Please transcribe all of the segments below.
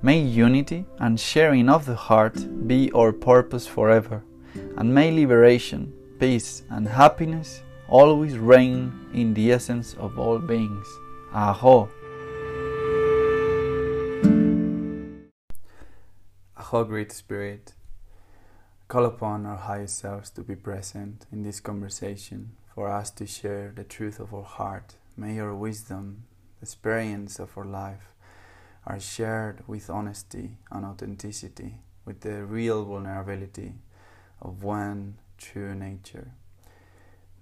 May unity and sharing of the heart be our purpose forever, and may liberation, peace, and happiness always reign in the essence of all beings. Aho! Aho, Great Spirit. Call upon our highest selves to be present in this conversation for us to share the truth of our heart. May your wisdom, the experience of our life, are shared with honesty and authenticity, with the real vulnerability of one true nature.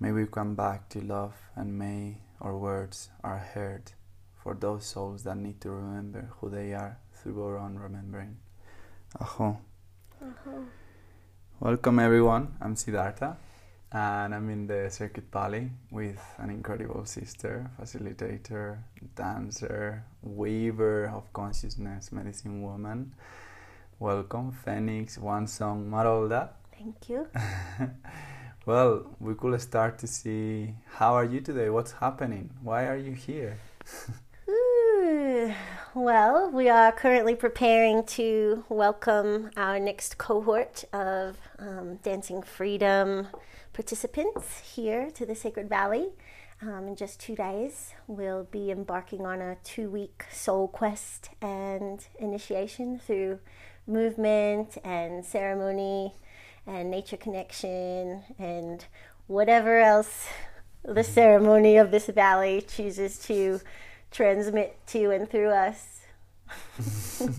May we come back to love and may our words are heard for those souls that need to remember who they are through our own remembering. Aho. Uh-huh. Welcome everyone. I'm Siddhartha and I'm in the Sacred Valley with an incredible sister, facilitator, dancer, weaver of consciousness, medicine woman. Welcome, Phoenix, Onesong, Marolda. Thank you. well, we could start to see how are you today? What's happening? Why are you here? Ooh, well, we are currently preparing to welcome our next cohort of um, Dancing Freedom participants here to the Sacred Valley. Um, in just two days, we'll be embarking on a two week soul quest and initiation through movement and ceremony and nature connection and whatever else the ceremony of this valley chooses to transmit to and through us.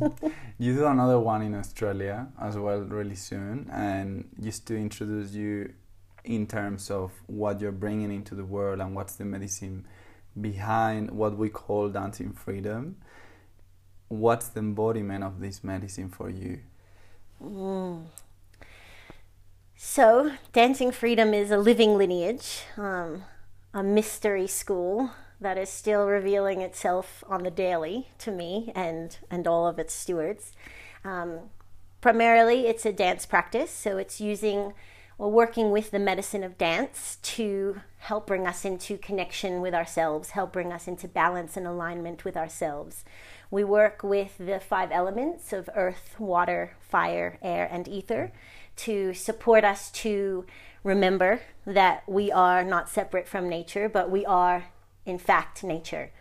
you do another one in Australia as well really soon, and just to introduce you in terms of what you're bringing into the world and what's the medicine behind what we call dancing freedom. What's the embodiment of this medicine for you? Mm. So, Dancing Freedom is a living lineage, um, a mystery school that is still revealing itself on the daily to me and, and all of its stewards. Um, primarily, it's a dance practice, so it's using or working with the medicine of dance to help bring us into connection with ourselves, help bring us into balance and alignment with ourselves. We work with the five elements of earth, water, fire, air, and ether to support us to remember that we are not separate from nature, but we are, in fact, nature.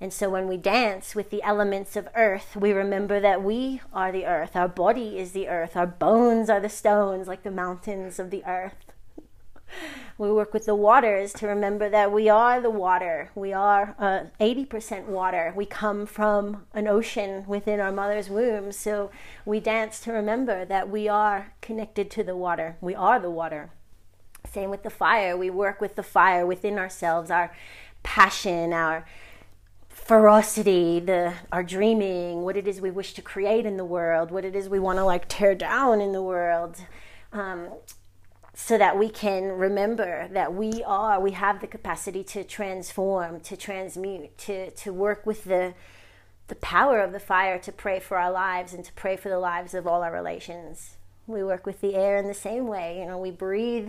And so when we dance with the elements of earth, we remember that we are the earth. Our body is the earth. Our bones are the stones, like the mountains of the earth. We work with the waters to remember that we are the water. We are uh, 80% water. We come from an ocean within our mother's womb. So we dance to remember that we are connected to the water. We are the water. Same with the fire. We work with the fire within ourselves, our passion, our ferocity, the our dreaming, what it is we wish to create in the world, what it is we want to like tear down in the world. Um, so that we can remember that we are we have the capacity to transform to transmute to to work with the the power of the fire to pray for our lives and to pray for the lives of all our relations we work with the air in the same way you know we breathe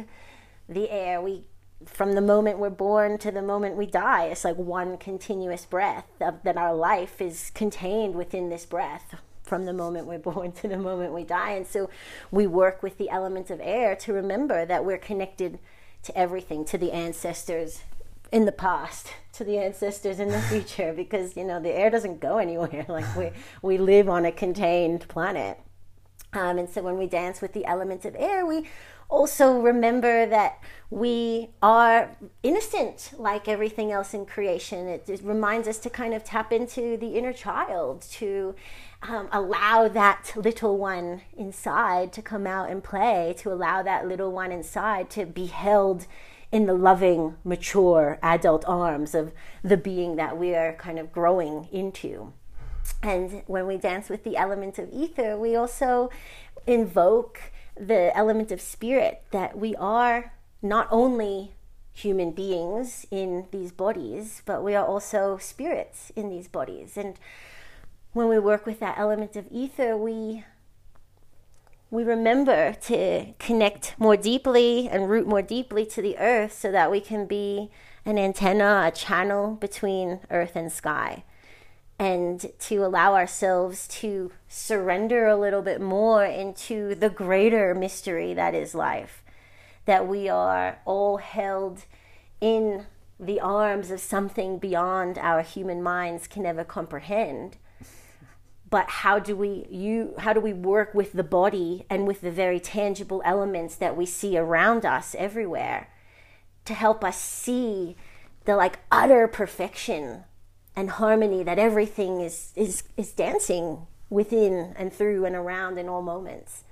the air we from the moment we're born to the moment we die it's like one continuous breath of, that our life is contained within this breath from the moment we're born to the moment we die. And so we work with the elements of air to remember that we're connected to everything, to the ancestors in the past, to the ancestors in the future, because you know the air doesn't go anywhere. Like we we live on a contained planet. Um, and so when we dance with the elements of air, we also remember that we are innocent like everything else in creation. It, it reminds us to kind of tap into the inner child, to um, allow that little one inside to come out and play, to allow that little one inside to be held in the loving, mature adult arms of the being that we are kind of growing into. And when we dance with the element of ether, we also invoke the element of spirit that we are not only human beings in these bodies, but we are also spirits in these bodies. And when we work with that element of ether, we we remember to connect more deeply and root more deeply to the earth so that we can be an antenna, a channel between earth and sky. And to allow ourselves to surrender a little bit more into the greater mystery that is life. That we are all held in the arms of something beyond our human minds can ever comprehend but how do we you how do we work with the body and with the very tangible elements that we see around us everywhere to help us see the like utter perfection and harmony that everything is is is dancing within and through and around in all moments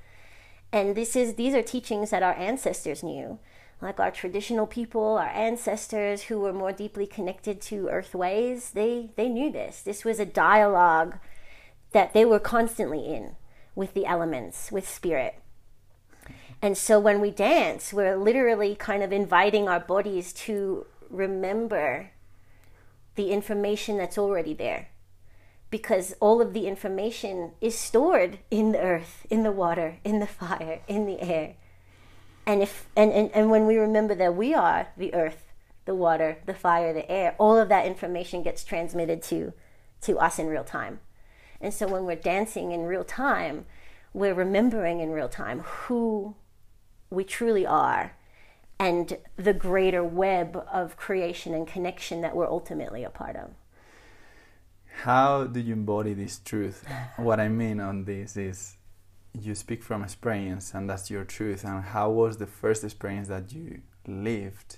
and this is these are teachings that our ancestors knew like our traditional people our ancestors who were more deeply connected to earth ways they they knew this this was a dialogue that they were constantly in with the elements, with spirit. And so when we dance, we're literally kind of inviting our bodies to remember the information that's already there. Because all of the information is stored in the earth, in the water, in the fire, in the air. And if and, and, and when we remember that we are the earth, the water, the fire, the air, all of that information gets transmitted to to us in real time. And so when we're dancing in real time, we're remembering in real time who we truly are and the greater web of creation and connection that we're ultimately a part of. How do you embody this truth? what I mean on this is you speak from experience and that's your truth and how was the first experience that you lived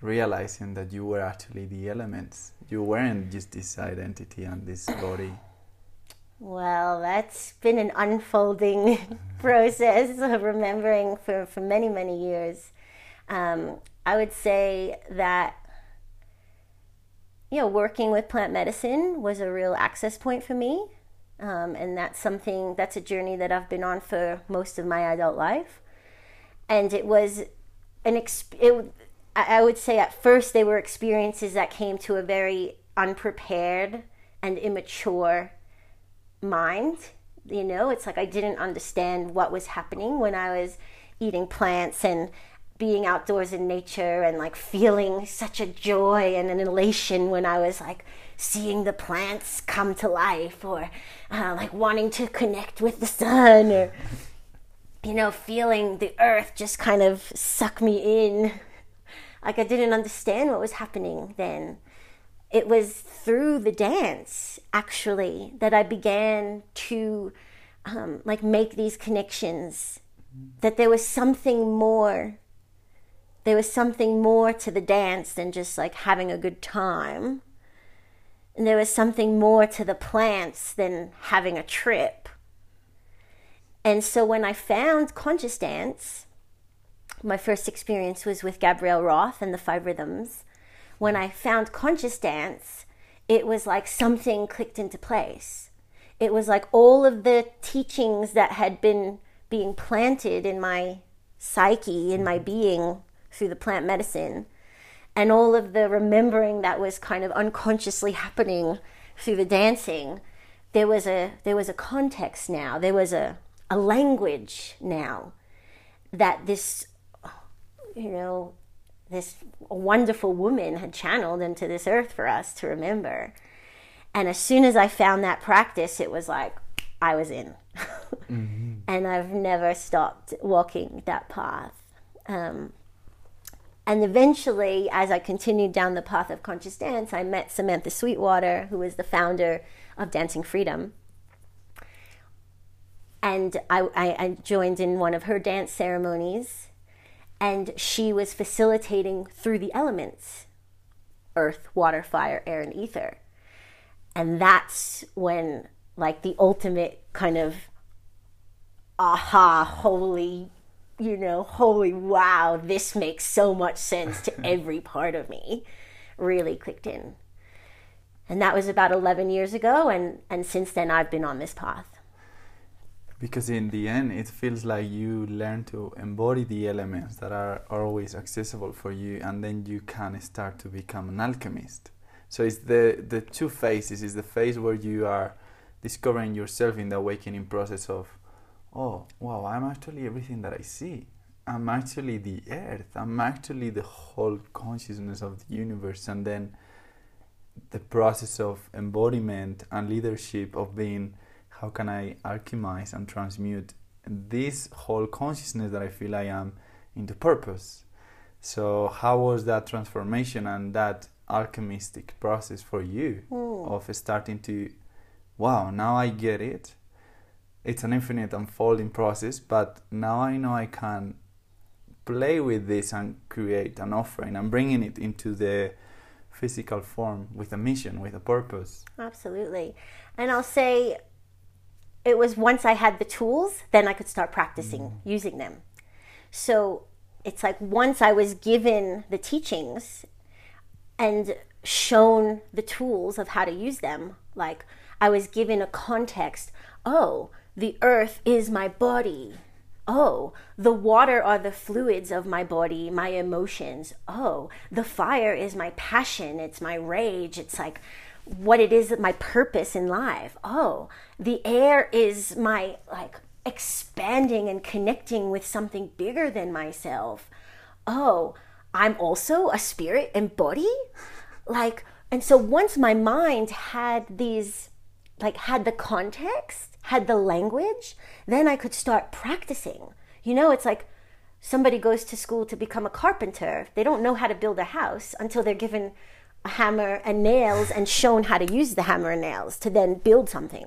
realizing that you were actually the elements you weren't just this identity and this body well, that's been an unfolding process of remembering for, for many, many years. Um, I would say that, you know, working with plant medicine was a real access point for me. Um, and that's something, that's a journey that I've been on for most of my adult life. And it was an, exp- it, I would say at first they were experiences that came to a very unprepared and immature mind. You know, it's like I didn't understand what was happening when I was eating plants and being outdoors in nature and like feeling such a joy and an elation when I was like seeing the plants come to life or uh, like wanting to connect with the sun or you know feeling the earth just kind of suck me in. Like I didn't understand what was happening then. It was through the dance actually that I began to um, like make these connections that there was something more there was something more to the dance than just like having a good time. And there was something more to the plants than having a trip. And so when i found conscious dance my first experience was with gabrielle roth and the five rhythms. When i found conscious dance it was like something clicked into place. It was like all of the teachings that had been being planted in my psyche, in my being through the plant medicine, and all of the remembering that was kind of unconsciously happening through the dancing, there was a there was a context now. There was a a language now that this you know this wonderful woman had channeled into this earth for us to remember. And as soon as I found that practice, it was like I was in. mm-hmm. And I've never stopped walking that path. Um, and eventually, as I continued down the path of conscious dance, I met Samantha Sweetwater, who is the founder of Dancing Freedom. And I, I, joined in one of her dance ceremonies, and she was facilitating through the elements earth, water, fire, air, and ether. And that's when like the ultimate kind of aha, holy, you know, holy wow, this makes so much sense to every part of me really clicked in. And that was about 11 years ago, and, and since then I've been on this path. Because in the end, it feels like you learn to embody the elements that are always accessible for you, and then you can start to become an alchemist. So it's the, the two phases. It's the phase where you are discovering yourself in the awakening process of, oh, wow, I'm actually everything that I see. I'm actually the earth. I'm actually the whole consciousness of the universe. And then the process of embodiment and leadership of being how can I alchemize and transmute this whole consciousness that I feel I am into purpose. So, how was that transformation and that alchemistic process for you mm. of starting to wow, now I get it. It's an infinite unfolding process, but now I know I can play with this and create an offering and bringing it into the physical form with a mission, with a purpose. Absolutely. And I'll say it was once I had the tools, then I could start practicing mm. using them. So it's like once I was given the teachings and shown the tools of how to use them, like I was given a context. Oh, the earth is my body. Oh, the water are the fluids of my body, my emotions. Oh, the fire is my passion, it's my rage, it's like what it is my purpose in life. Oh, the air is my like expanding and connecting with something bigger than myself. Oh, I'm also a spirit and body? Like, and so once my mind had these like had the context, had the language, then I could start practicing. You know, it's like somebody goes to school to become a carpenter. They don't know how to build a house until they're given a hammer and nails and shown how to use the hammer and nails to then build something.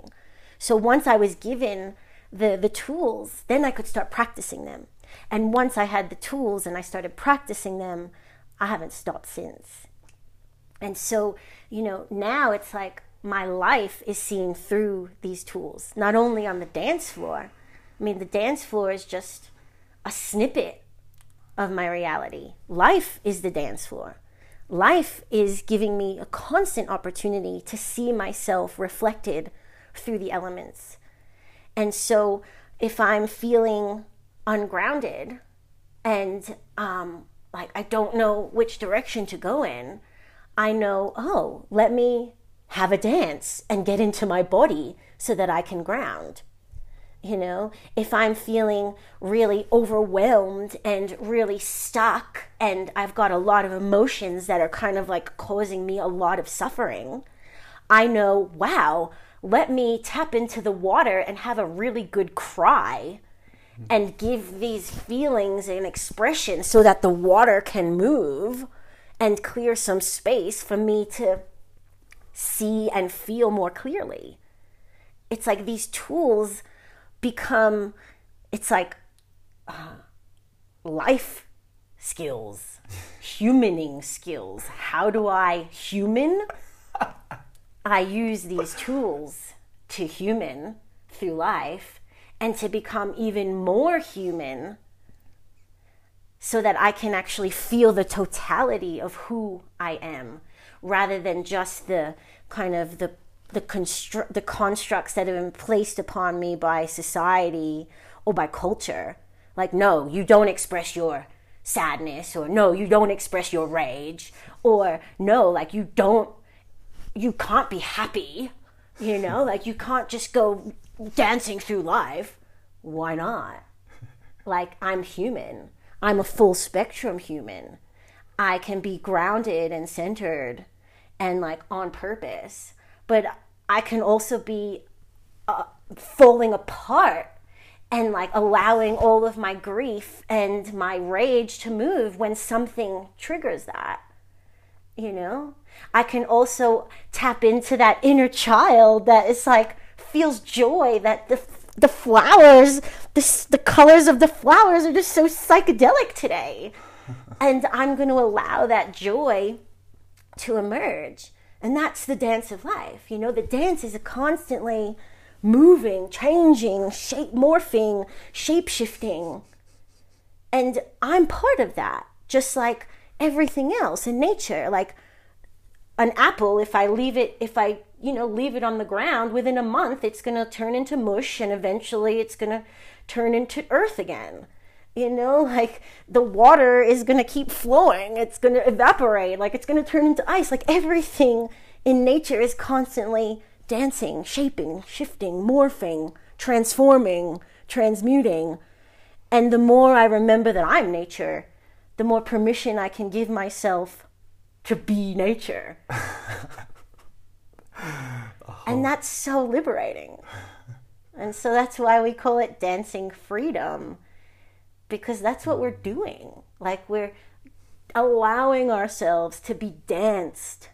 So once I was given the, the tools, then I could start practicing them. And once I had the tools and I started practicing them, I haven't stopped since. And so, you know, now it's like my life is seen through these tools, not only on the dance floor. I mean, the dance floor is just a snippet of my reality. Life is the dance floor. Life is giving me a constant opportunity to see myself reflected through the elements. And so, if I'm feeling ungrounded and um, like I don't know which direction to go in, I know, oh, let me have a dance and get into my body so that I can ground. You know, if I'm feeling really overwhelmed and really stuck, and I've got a lot of emotions that are kind of like causing me a lot of suffering, I know, wow, let me tap into the water and have a really good cry and give these feelings an expression so that the water can move and clear some space for me to see and feel more clearly. It's like these tools become, it's like uh, life skills, humaning skills. How do I human? I use these tools to human through life and to become even more human so that I can actually feel the totality of who I am rather than just the kind of the the constru- the constructs that have been placed upon me by society or by culture. Like no you don't express your sadness or no you don't express your rage or no like you don't you can't be happy you know? Like you can't just go dancing through life. Why not? Like i'm human. I'm a full spectrum human. I can be grounded and centered and like on purpose. But i can also be uh, falling apart and like allowing all of my grief and my rage to move when something triggers that you know? I can also tap into that inner child that is like feels joy that the the flowers the, the colors of the flowers are just so psychedelic today. And i'm going to allow that joy to emerge. And that's the dance of life. You know the dance is a constantly moving changing shape morphing shape shifting and i'm part of that just like everything else in nature. Like an apple if i leave it if i you know leave it on the ground within a month it's going to turn into mush and eventually it's going to turn into earth again you know like the water is going to keep flowing. It's going to evaporate. Like it's going to turn into ice. Like everything in nature is constantly dancing shaping shifting morphing transforming transmuting. And the more i remember that i'm nature the more permission i can give myself to be nature. And oh. that's so liberating. And so that's why we call it dancing freedom because that's what we're doing. Like we're allowing ourselves to be danced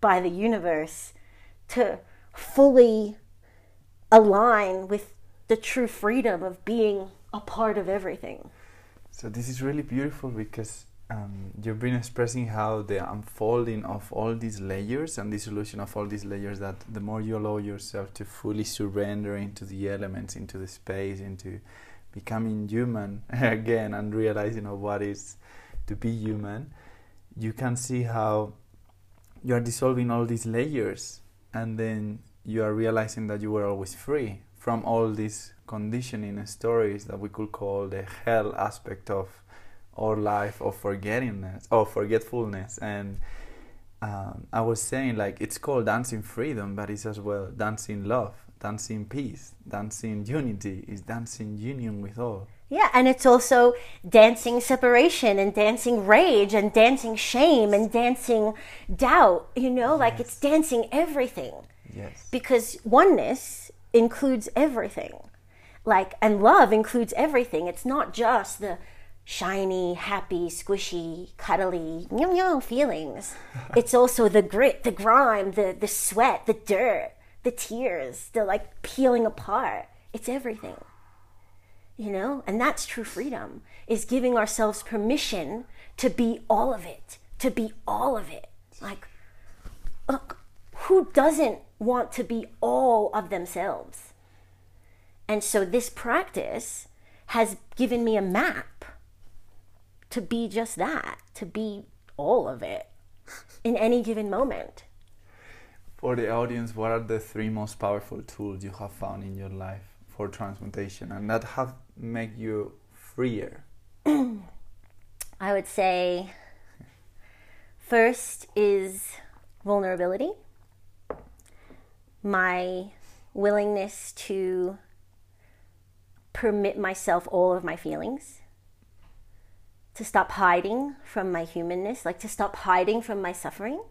by the universe to fully align with the true freedom of being a part of everything. So this is really beautiful because um, you've been expressing how the unfolding of all these layers and dissolution of all these layers that the more you allow yourself to fully surrender into the elements, into the space, into becoming human again and realizing of what is to be human, you can see how you are dissolving all these layers and then you are realizing that you were always free from all these conditioning stories that we could call the hell aspect of our life of forgettingness or forgetfulness. And um, i was saying like it's called dancing freedom but it's as well dancing love dancing peace dancing unity is dancing union with all yeah, and it's also dancing separation and dancing rage and dancing shame and dancing doubt, you know, yes. like it's dancing everything. Yes. Because oneness includes everything. Like and love includes everything. It's not just the shiny, happy, squishy, cuddly, meow meow feelings. it's also the grit, the grime, the, the sweat, the dirt, the tears, the like peeling apart. It's everything. You know? And that's true freedom, is giving ourselves permission to be all of it, to be all of it. Like, look, who doesn't want to be all of themselves? And so this practice has given me a map to be just that, to be all of it in any given moment. For the audience, what are the three most powerful tools you have found in your life for transmutation and that have made you freer? I would say first is vulnerability. My willingness to permit myself all of my feelings to stop hiding from my humanness, like to stop hiding from my suffering,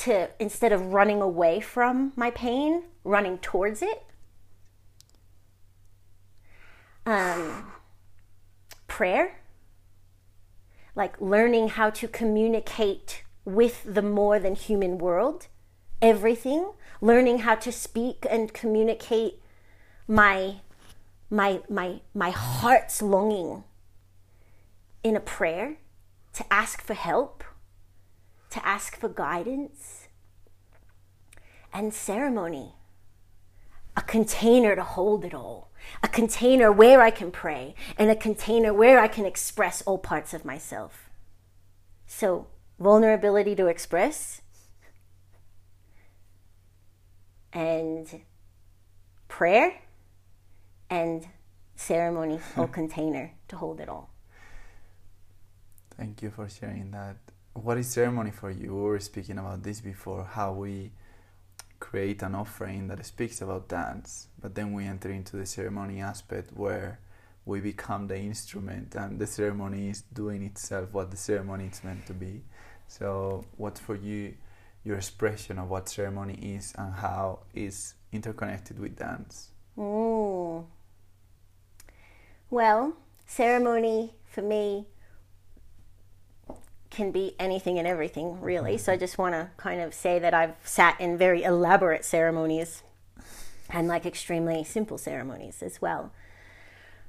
to instead of running away from my pain, running towards it. Um, prayer, like learning how to communicate with the more than human world everything, learning how to speak and communicate my my my my heart's longing in a prayer to ask for help, to ask for guidance, and ceremony. A container to hold it all, a container where I can pray, and a container where I can express all parts of myself. So, vulnerability to express, and prayer, and ceremony or container to hold it all. Thank you for sharing that. What is ceremony for you? We were speaking about this before, how we create an offering that speaks about dance, but then we enter into the ceremony aspect where we become the instrument and the ceremony is doing itself what the ceremony is meant to be. So, what for you your expression of what ceremony is and how is interconnected with dance? Mm. Well, ceremony for me can be anything and everything, really. So I mm-hmm. just want to kind of say that I've sat in very elaborate ceremonies and like extremely simple ceremonies as well.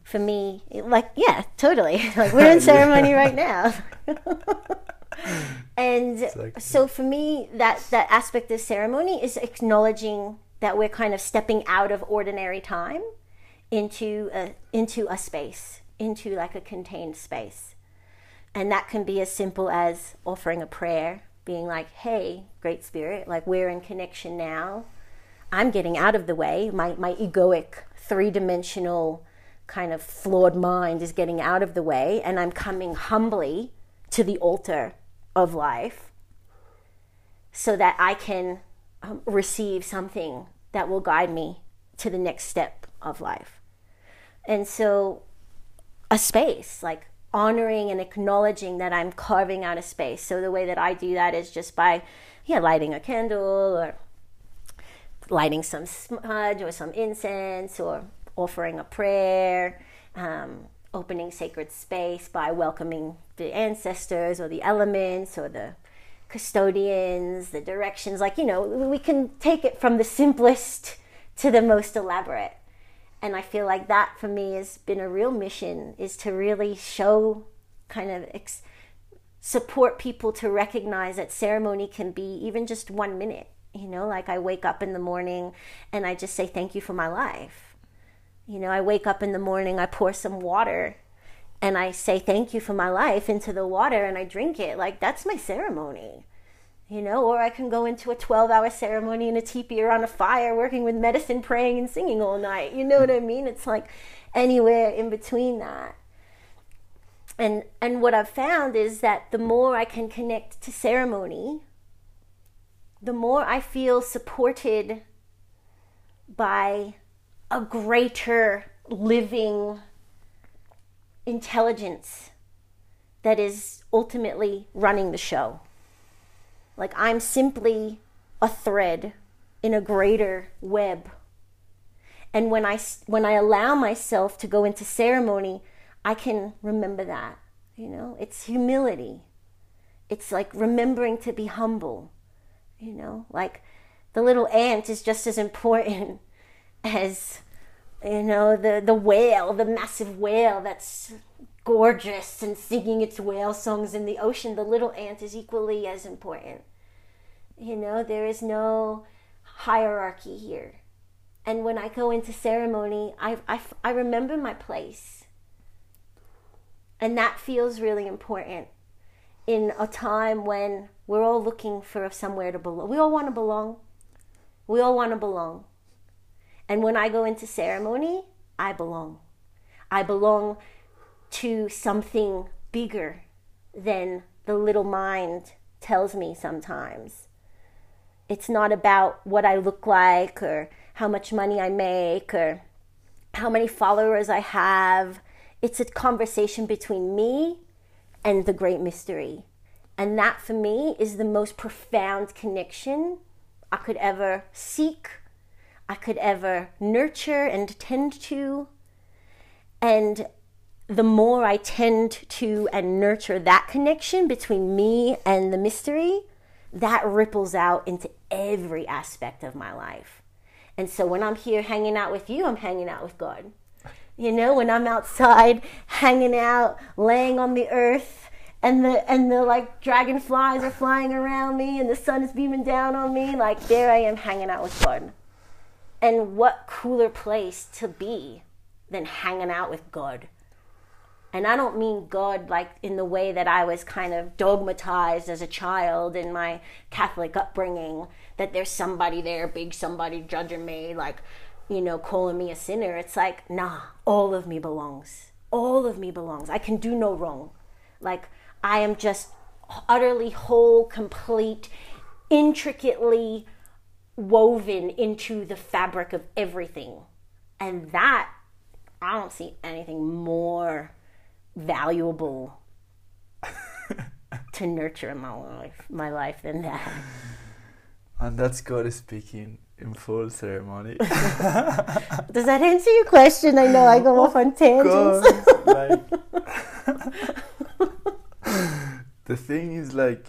For me, like, yeah, totally. Like, we're in ceremony right now. and so for me, that, that aspect of ceremony is acknowledging that we're kind of stepping out of ordinary time into a, into a space, into like a contained space and that can be as simple as offering a prayer, being like, hey, Great Spirit, like we're in connection now. I'm getting out of the way. My, my egoic, three dimensional, kind of flawed mind is getting out of the way, and I'm coming humbly to the altar of life so that I can um, receive something that will guide me to the next step of life. And so, a space, like honoring and acknowledging that I'm carving out a space. So the way that I do that is just by, yeah, lighting a candle or lighting some smudge or some incense or offering a prayer, um, opening sacred space by welcoming the ancestors or the elements or the custodians, the directions. Like, you know, we can take it from the simplest to the most elaborate and I feel like that for me has been a real mission is to really show kind of ex- support people to recognize that ceremony can be even just one minute you know? Like I wake up in the morning and I just say thank you for my life. You know I wake up in the morning I pour some water and I say thank you for my life into the water and I drink it. Like that's my ceremony you know, or I can go into a 12 hour ceremony in a teepee or on a fire working with medicine, praying and singing all night. You know what I mean? It's like anywhere in between that. And, and what I've found is that the more I can connect to ceremony, the more I feel supported by a greater living intelligence that is ultimately running the show. Like I'm simply a thread in a greater web. And when I, when I allow myself to go into ceremony, I can remember that. You know, it's humility. It's like remembering to be humble. You know, like the little ant is just as important as, you know, the, the whale, the massive whale that's gorgeous and singing its whale songs in the ocean, the little ant is equally as important. You know, there is no hierarchy here. And when I go into ceremony, I, I, I remember my place. And that feels really important in a time when we're all looking for somewhere to belong. We all want to belong. We all want to belong. And when I go into ceremony, I belong. I belong to something bigger than the little mind tells me sometimes. It's not about what I look like or how much money I make or how many followers I have. It's a conversation between me and the great mystery. And that for me is the most profound connection I could ever seek, I could ever nurture and tend to. And the more I tend to and nurture that connection between me and the mystery, that ripples out into every aspect of my life. And so when I'm here hanging out with you, I'm hanging out with God. You know, when I'm outside hanging out, laying on the earth, and the and the like dragonflies are flying around me and the sun is beaming down on me, like there I am hanging out with God. And what cooler place to be than hanging out with God? And I don't mean God like in the way that I was kind of dogmatized as a child in my Catholic upbringing, that there's somebody there, big somebody judging me, like, you know, calling me a sinner. It's like, nah, all of me belongs. All of me belongs. I can do no wrong. Like, I am just utterly whole, complete, intricately woven into the fabric of everything. And that, I don't see anything more valuable to nurture in my life, my life than that. And that's God speaking in full ceremony. Does that answer your question? I know I go off on tangents. Like, the thing is, like,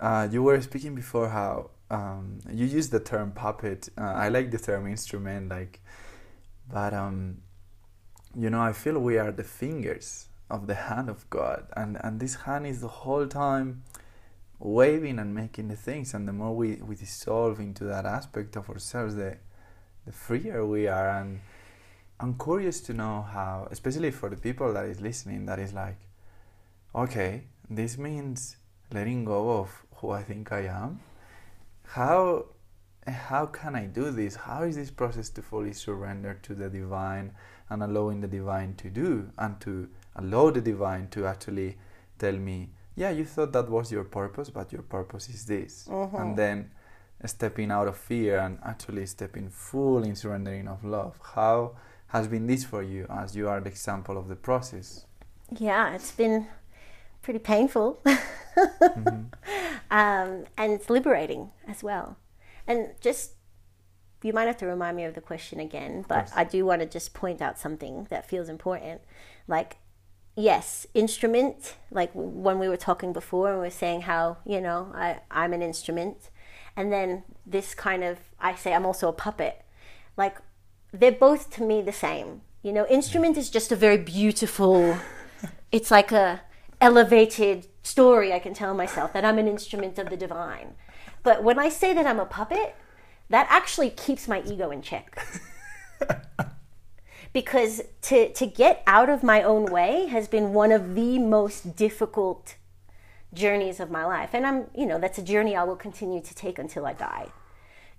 uh, you were speaking before how um, you use the term puppet. Uh, I like the term instrument, like, but um, you know, I feel we are the fingers of the hand of God, and and this hand is the whole time waving and making the things. And the more we, we dissolve into that aspect of ourselves, the the freer we are. And I'm curious to know how, especially for the people that is listening, that is like, okay, this means letting go of who I think I am. How how can I do this? How is this process to fully surrender to the divine and allowing the divine to do and to allow the divine to actually tell me, yeah, you thought that was your purpose, but your purpose is this. Mhm. And then stepping out of fear and actually stepping full in surrendering of love. How has been this for you as you are the example of the process? Yeah, it's been pretty painful. um, and it's liberating as well. And just, you might have to remind me of the question again, but. I do want to just point out something that feels important. Like, yes, instrument, like when we were talking before and we were saying how, you know, I, I'm an instrument. And then this kind of, I say I'm also a puppet. Like, they're both to me the same. You know, instrument is just a very beautiful, it's like a elevated story I can tell myself that I'm an instrument of the divine. But when I say that I'm a puppet, that actually keeps my ego in check. because to, to get out of my own way has been one of the most difficult journeys of my life. And I'm, you know, that's a journey I will continue to take until I die.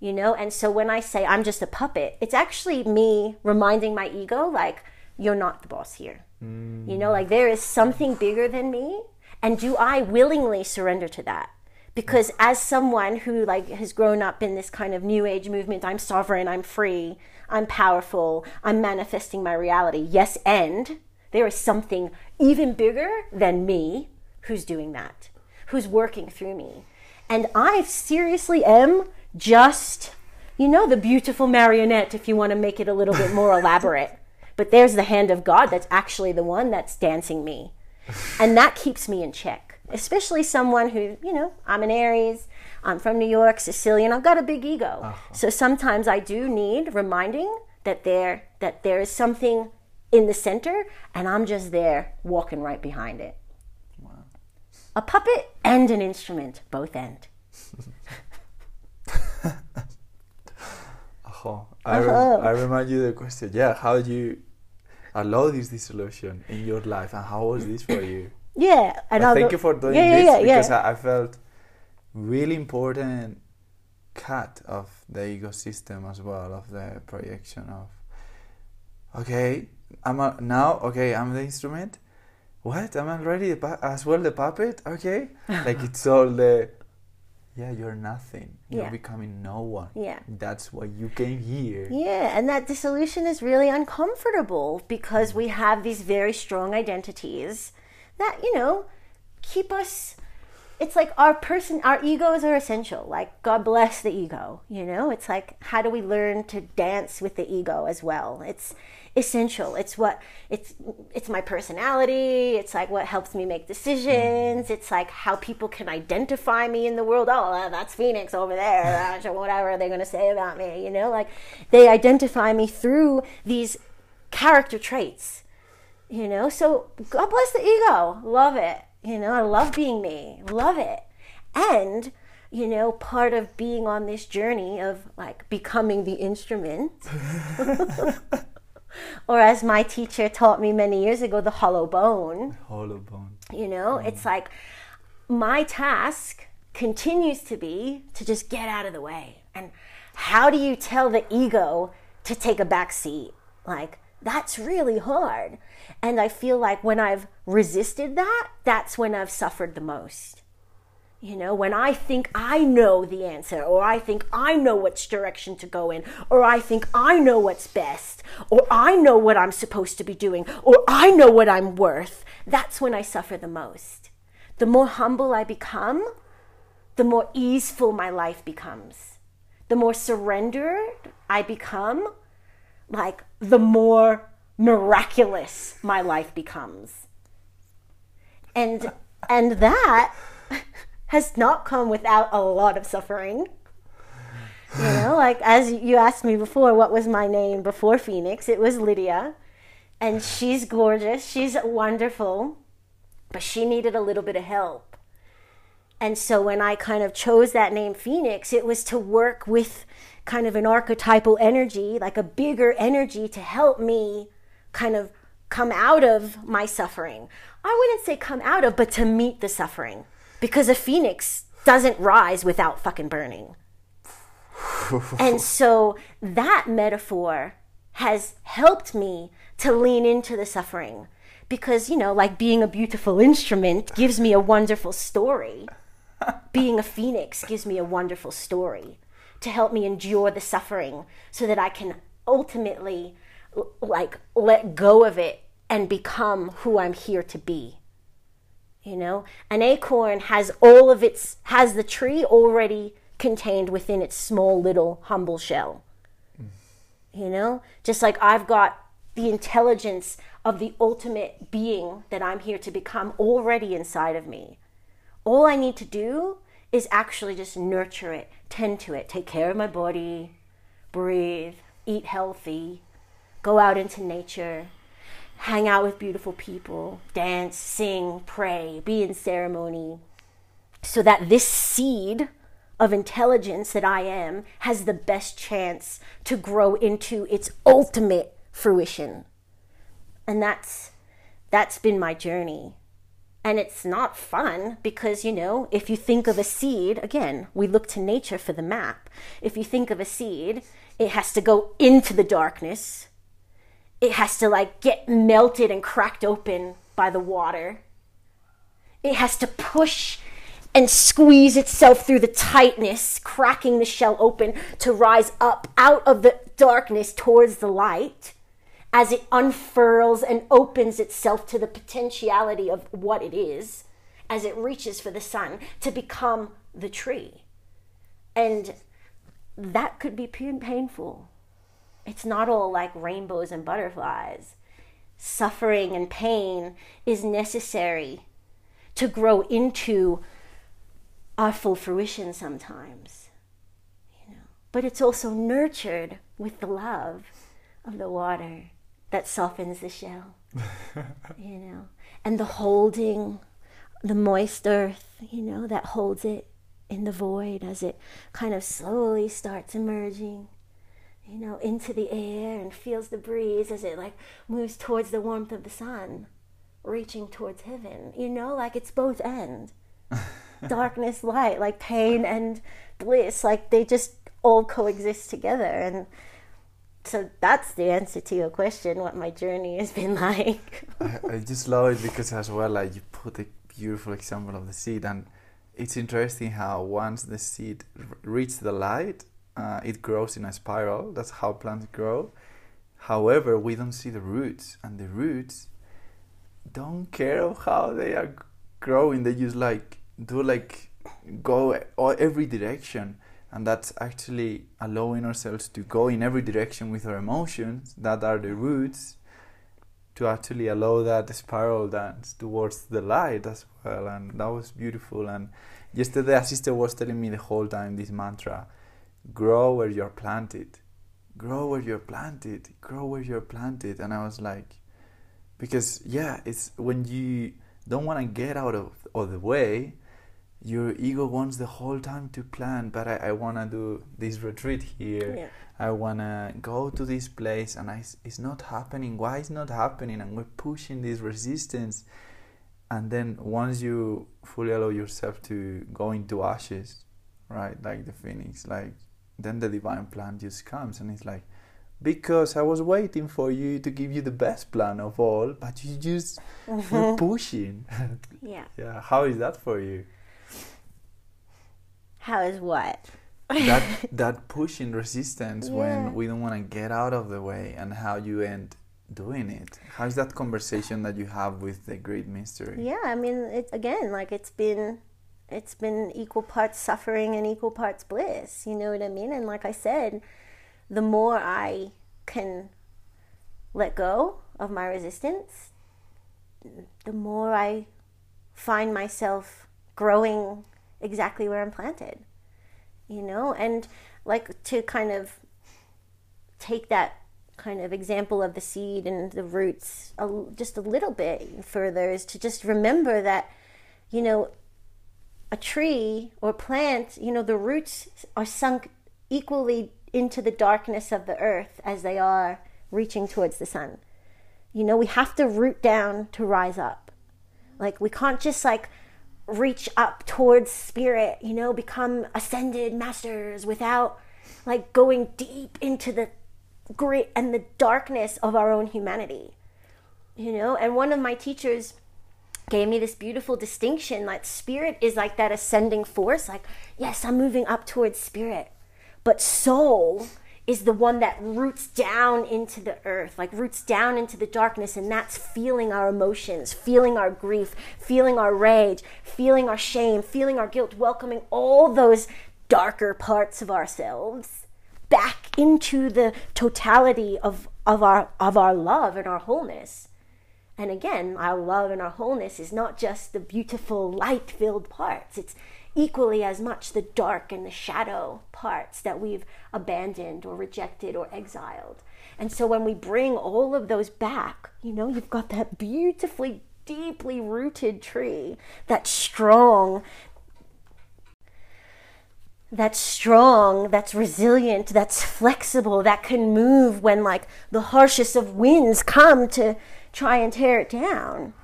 You know, and so when I say I'm just a puppet, it's actually me reminding my ego, like, you're not the boss here. You know, mm. like there is something bigger than me. And do I willingly surrender to that? Because as someone who like has grown up in this kind of new age movement, I'm sovereign, I'm free, I'm powerful, I'm manifesting my reality. Yes, and there is something even bigger than me who's doing that, who's working through me. And I seriously am just, you know, the beautiful marionette if you want to make it a little bit more elaborate. But there's the hand of God that's actually the one that's dancing me. And that keeps me in check, especially someone who, you know, I'm an Aries, I'm from New York, Sicilian, I've got a big ego. So sometimes I do need reminding that there that there is something in the center and I'm just there walking right behind it. A puppet and an instrument, both end. Oh, I, rem- Uh-huh. I remind you the question. Yeah, how do you allow this dissolution in your life, and how was this for you? Yeah, and I'll thank you for doing yeah, this yeah, because yeah. I, I felt really important cut of the ecosystem as well of the projection of okay I'm a, now okay I'm the instrument. What? I'm already the pu- as well the puppet? Okay. Like it's all the yeah you're nothing. You're Yeah. becoming no one. Yeah. that's why you came here. Yeah, and that dissolution is really uncomfortable because we have these very strong identities that, you know, keep us it's like our person our egos are essential. Like god bless the ego you know? It's like how do we learn to dance with the ego as well? It's essential. It's what it's it's my personality. It's like what helps me make decisions. It's like how people can identify me in the world. Oh uh, that's phoenix over there uh, whatever they're going to say about me you know? Like they identify me through these character traits you know so god bless the ego love it you know, I love being me, love it. And, you know, part of being on this journey of like becoming the instrument, or as my teacher taught me many years ago, the hollow bone. Hollow bone. You know, mm. it's like my task continues to be to just get out of the way. And how do you tell the ego to take a back seat? Like, that's really hard. And I feel like when I've resisted that, that's when I've suffered the most. You know, when I think I know the answer, or I think I know which direction to go in, or I think I know what's best, or I know what I'm supposed to be doing, or I know what I'm worth, that's when I suffer the most. The more humble I become, the more easeful my life becomes. The more surrendered I become, like the more miraculous my life becomes. And and that has not come without a lot of suffering. You know, like as you asked me before, what was my name before Phoenix? It was Lydia. And she's gorgeous, she's wonderful, but she needed a little bit of help. And so when I kind of chose that name Phoenix, it was to work with kind of an archetypal energy, like a bigger energy to help me kind of come out of my suffering. I wouldn't say come out of, but to meet the suffering. Because a phoenix doesn't rise without fucking burning. and so that metaphor has helped me to lean into the suffering. Because, you know, like being a beautiful instrument gives me a wonderful story. being a phoenix gives me a wonderful story to help me endure the suffering so that I can ultimately like let go of it and become who I'm here to be. You know, an acorn has all of its has the tree already contained within its small little humble shell. Mm. You know, just like I've got the intelligence of the ultimate being that I'm here to become already inside of me. All I need to do is actually just nurture it, tend to it, take care of my body, breathe, eat healthy, go out into nature, hang out with beautiful people, dance, sing, pray, be in ceremony, so that this seed of intelligence that I am has the best chance to grow into its ultimate fruition. And that's that's been my journey. And it's not fun because, you know, if you think of a seed, again, we look to nature for the map. If you think of a seed, it has to go into the darkness it has to like get melted and cracked open by the water. It has to push and squeeze itself through the tightness, cracking the shell open to rise up out of the darkness towards the light as it unfurls and opens itself to the potentiality of what it is as it reaches for the sun to become the tree. And that could be painful it's not all like rainbows and butterflies. Suffering and pain is necessary to grow into our full fruition sometimes. You know. But it's also nurtured with the love of the water that softens the shell. you know. And the holding, the moist earth, you know, that holds it in the void as it kind of slowly starts emerging you know, into the air and feels the breeze as it like moves towards the warmth of the sun, reaching towards heaven. You know, like it's both ends. Darkness, light, like pain and bliss, like they just all coexist together. And so that's the answer to your question, what my journey has been like. I, I just love it because as well, like you put a beautiful example of the seed and it's interesting how once the seed reaches the light uh, it grows in a spiral. That's how plants grow. However, we don't see the roots, and the roots don't care of how they are growing. They just like do like go every direction and that's actually allowing ourselves to go in every direction with our emotions that are the roots to actually allow that spiral dance towards the light as well and that was beautiful. And yesterday a sister was telling me the whole time this mantra grow where you're planted. Grow where you're planted. Grow where you're planted. And i was like because yeah it's when you don't want to get out of, of the way your ego wants the whole time to plan but i, I want to do this retreat here. Yeah. i want to go to this place and I, it's not happening. Why is not happening? And we're pushing this resistance. And then once you fully allow yourself to go into ashes right like the phoenix like then the divine plan just comes and it's like because i was waiting for you to give you the best plan of all but you just were pushing. Yeah. yeah how is that for you How is what? that that pushing resistance Yeah. when we don't want to get out of the way and how you end doing it how's that conversation that you have with the great mystery Yeah, I mean, it's again like it's been it's been equal parts suffering and equal parts bliss. You know what I mean? And like I said, the more I can let go of my resistance, the more I find myself growing exactly where I'm planted. You know, and like to kind of take that kind of example of the seed and the roots a, just a little bit further is to just remember that you know a tree or plant you know the roots are sunk equally into the darkness of the earth as they are reaching towards the sun you know we have to root down to rise up like we can't just like reach up towards spirit you know become ascended masters without like going deep into the grit and the darkness of our own humanity you know? And one of my teachers gave me this beautiful distinction like spirit is like that ascending force like yes i'm moving up towards spirit but soul is the one that roots down into the earth like roots down into the darkness and that's feeling our emotions feeling our grief feeling our rage feeling our shame feeling our guilt welcoming all those darker parts of ourselves back into the totality of, of our of our love and our wholeness. And again, our love and our wholeness is not just the beautiful light filled parts, it's equally as much the dark and the shadow parts that we've abandoned or rejected or exiled. And so when we bring all of those back, you know, you've got that beautifully, deeply rooted tree, that strong, that's strong, that's resilient, that's flexible, that can move when like the harshest of winds come to try and tear it down.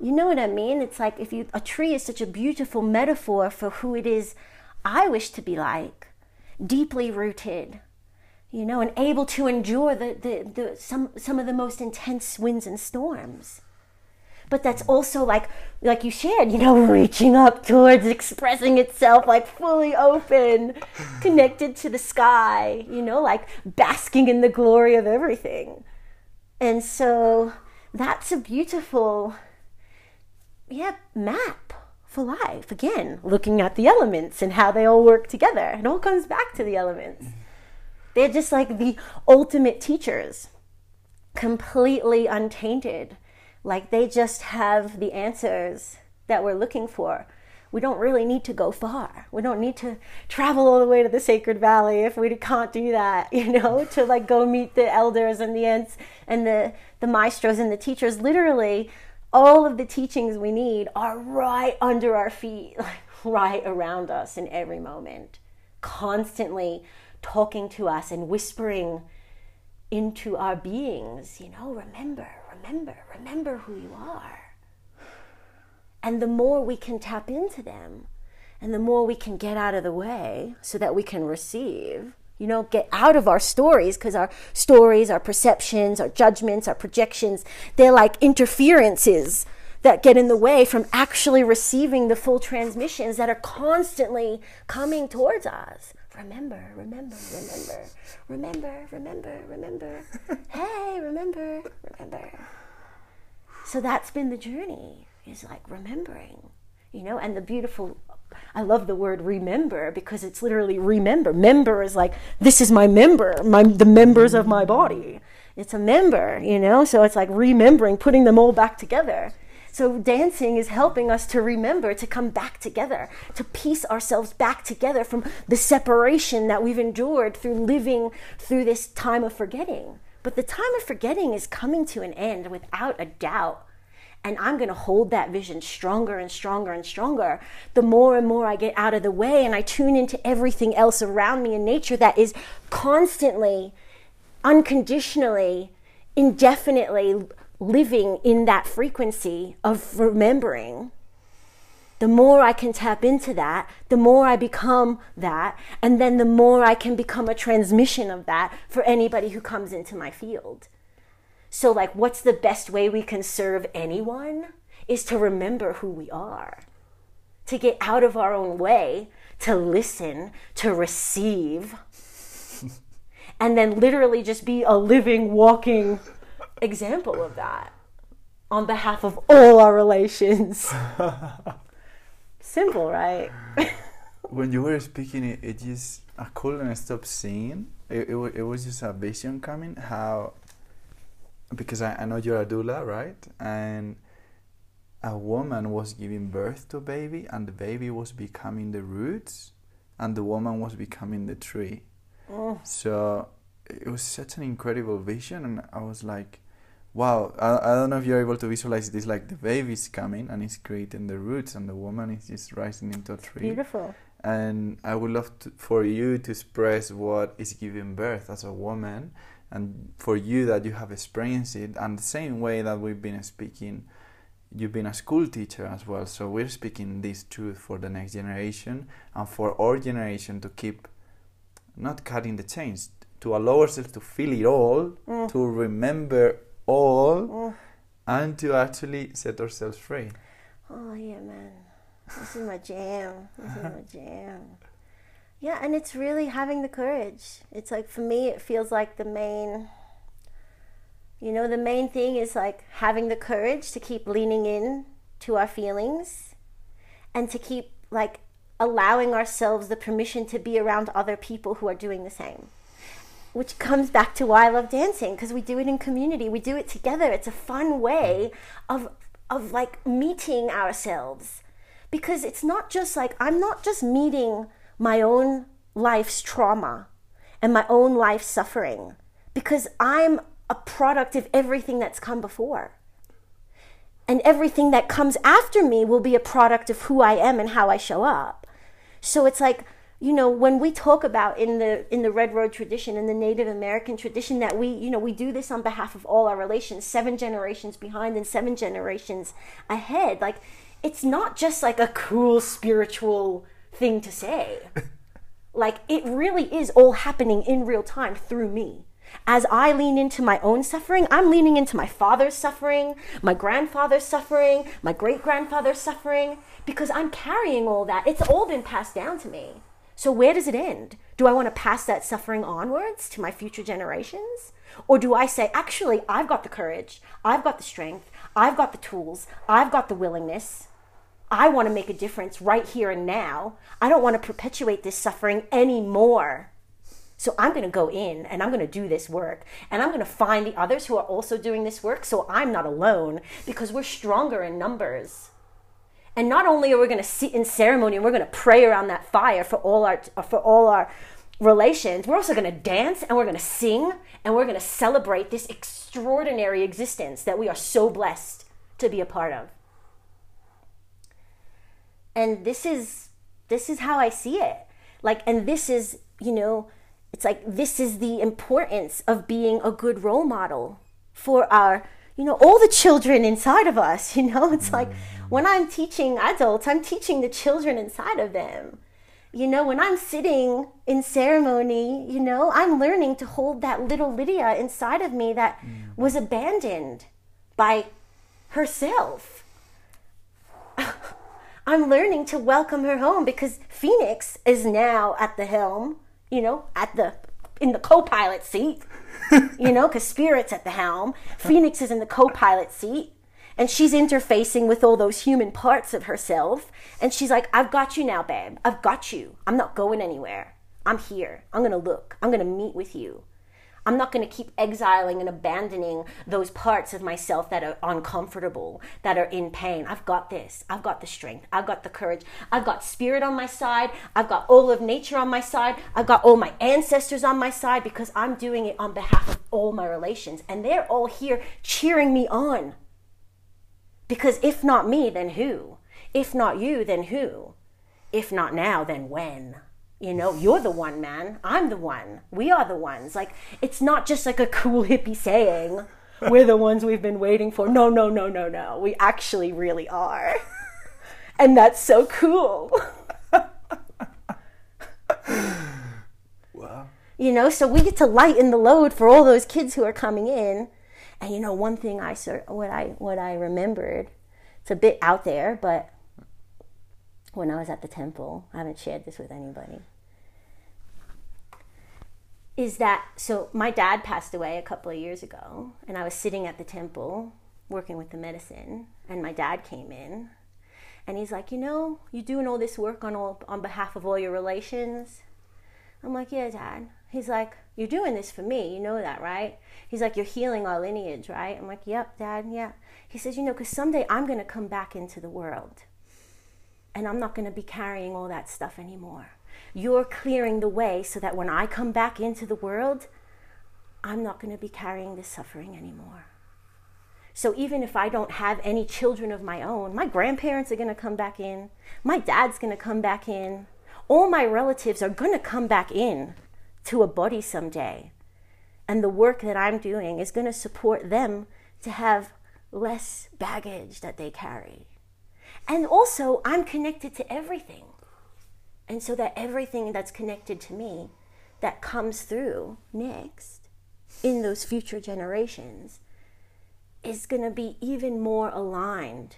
You know what I mean? It's like if you a tree is such a beautiful metaphor for who it is I wish to be like, deeply rooted, you know, and able to endure the, the, the some some of the most intense winds and storms but that's also like like you shared you know reaching up towards expressing itself like fully open connected to the sky you know like basking in the glory of everything and so that's a beautiful yeah map for life again looking at the elements and how they all work together it all comes back to the elements they're just like the ultimate teachers completely untainted like they just have the answers that we're looking for. We don't really need to go far. We don't need to travel all the way to the Sacred Valley if we can't do that, you know, to like go meet the elders and the ants and the, the maestros and the teachers. Literally, all of the teachings we need are right under our feet, like right around us in every moment, constantly talking to us and whispering into our beings, you know, remember, remember, remember who you are. And the more we can tap into them, and the more we can get out of the way so that we can receive, you know, get out of our stories, because our stories, our perceptions, our judgments, our projections, they're like interferences that get in the way from actually receiving the full transmissions that are constantly coming towards us. Remember, remember, remember, remember, remember, remember. hey, remember, remember. So that's been the journey, is like remembering. you know, and the beautiful I love the word remember because it's literally remember. Member is like this is my member, my the members of my body. It's a member, you know, so it's like remembering, putting them all back together. So dancing is helping us to remember, to come back together, to piece ourselves back together from the separation that we've endured through living through this time of forgetting. But the time of forgetting is coming to an end without a doubt. And I'm going to hold that vision stronger and stronger and stronger. The more and more I get out of the way and I tune into everything else around me in nature that is constantly, unconditionally, indefinitely living in that frequency of remembering, the more I can tap into that, the more I become that, and then the more I can become a transmission of that for anybody who comes into my field. So, like, what's the best way we can serve anyone? Is to remember who we are, to get out of our own way, to listen, to receive, and then literally just be a living, walking example of that on behalf of all our relations. Simple, right? when you were speaking, it, it just I couldn't stop seeing. It, it, it was just a vision coming. How because I, I know you're a doula, right? And a woman was giving birth to a baby, and the baby was becoming the roots, and the woman was becoming the tree. Oh. So it was such an incredible vision, and I was like, wow, I, I don't know if you're able to visualize this like the baby's coming and it's creating the roots, and the woman is just rising into a tree. Beautiful. And I would love to, for you to express what is giving birth as a woman, and for you that you have experienced it, and the same way that we've been speaking. You've been a school teacher as well, so we're speaking this truth for the next generation and for our generation to keep not cutting the chains, to allow ourselves to feel it all, mm. to remember all oh. and to actually set ourselves free. Oh yeah, man. This is my jam. This is my jam. Yeah, and it's really having the courage. It's like for me it feels like the main you know, the main thing is like having the courage to keep leaning in to our feelings and to keep like allowing ourselves the permission to be around other people who are doing the same which comes back to why I love dancing because we do it in community. We do it together. It's a fun way of of like meeting ourselves because it's not just like I'm not just meeting my own life's trauma and my own life suffering because I'm a product of everything that's come before. And everything that comes after me will be a product of who I am and how I show up. So it's like you know when we talk about in the in the red road tradition in the native american tradition that we you know we do this on behalf of all our relations seven generations behind and seven generations ahead like it's not just like a cool spiritual thing to say like it really is all happening in real time through me as I lean into my own suffering, I'm leaning into my father's suffering, my grandfather's suffering, my great grandfather's suffering, because I'm carrying all that. It's all been passed down to me. So, where does it end? Do I want to pass that suffering onwards to my future generations? Or do I say, actually, I've got the courage, I've got the strength, I've got the tools, I've got the willingness. I want to make a difference right here and now. I don't want to perpetuate this suffering anymore. So I'm going to go in and I'm going to do this work. And I'm going to find the others who are also doing this work so I'm not alone because we're stronger in numbers. And not only are we going to sit in ceremony and we're going to pray around that fire for all our for all our relations, we're also going to dance and we're going to sing and we're going to celebrate this extraordinary existence that we are so blessed to be a part of. And this is this is how I see it. Like and this is, you know, it's like this is the importance of being a good role model for our you know all the children inside of us you know it's like when I'm teaching adults, I'm teaching the children inside of them. You know, when I'm sitting in ceremony, you know, I'm learning to hold that little Lydia inside of me that mm. was abandoned by herself. I'm learning to welcome her home because Phoenix is now at the helm, you know, at the in the co-pilot seat, you know, because Spirit's at the helm. Phoenix is in the co-pilot seat and she's interfacing with all those human parts of herself. And she's like, I've got you now, babe. I've got you. I'm not going anywhere. I'm here. I'm going to look. I'm going to meet with you. I'm not going to keep exiling and abandoning those parts of myself that are uncomfortable, that are in pain. I've got this. I've got the strength. I've got the courage. I've got spirit on my side. I've got all of nature on my side. I've got all my ancestors on my side because I'm doing it on behalf of all my relations. And they're all here cheering me on. Because if not me, then who? If not you, then who? If not now, then when? You know you're the one man. I'm the one. We are the ones. Like it's not just like a cool hippie saying we're the ones we've been waiting for. No no no no no. We actually really are. And that's so cool. Wow you know so we get to lighten the load for all those kids who are coming in. And you know one thing i sort what i what i remembered it's a bit out there but when I was at the temple. I haven't shared this with anybody. Is that so? My dad passed away a couple of years ago, and I was sitting at the temple working with the medicine, and my dad came in, and he's like, "You know, you're doing all this work on all on behalf of all your relations." I'm like, "Yeah, Dad." He's like, "You're doing this for me. You know that, right?" He's like, "You're healing our lineage, right?" I'm like, "Yep, Dad. Yeah." He says, "You know, because someday I'm going to come back into the world." And I'm not going to be carrying all that stuff anymore. You're clearing the way so that when I come back into the world, I'm not going to be carrying this suffering anymore. So even if I don't have any children of my own, my grandparents are going to come back in, my dad's going to come back in, all my relatives are going to come back in to a body someday. And the work that I'm doing is going to support them to have less baggage that they carry. And also, I'm connected to everything. And so that everything that's connected to me that comes through next in those future generations is going to be even more aligned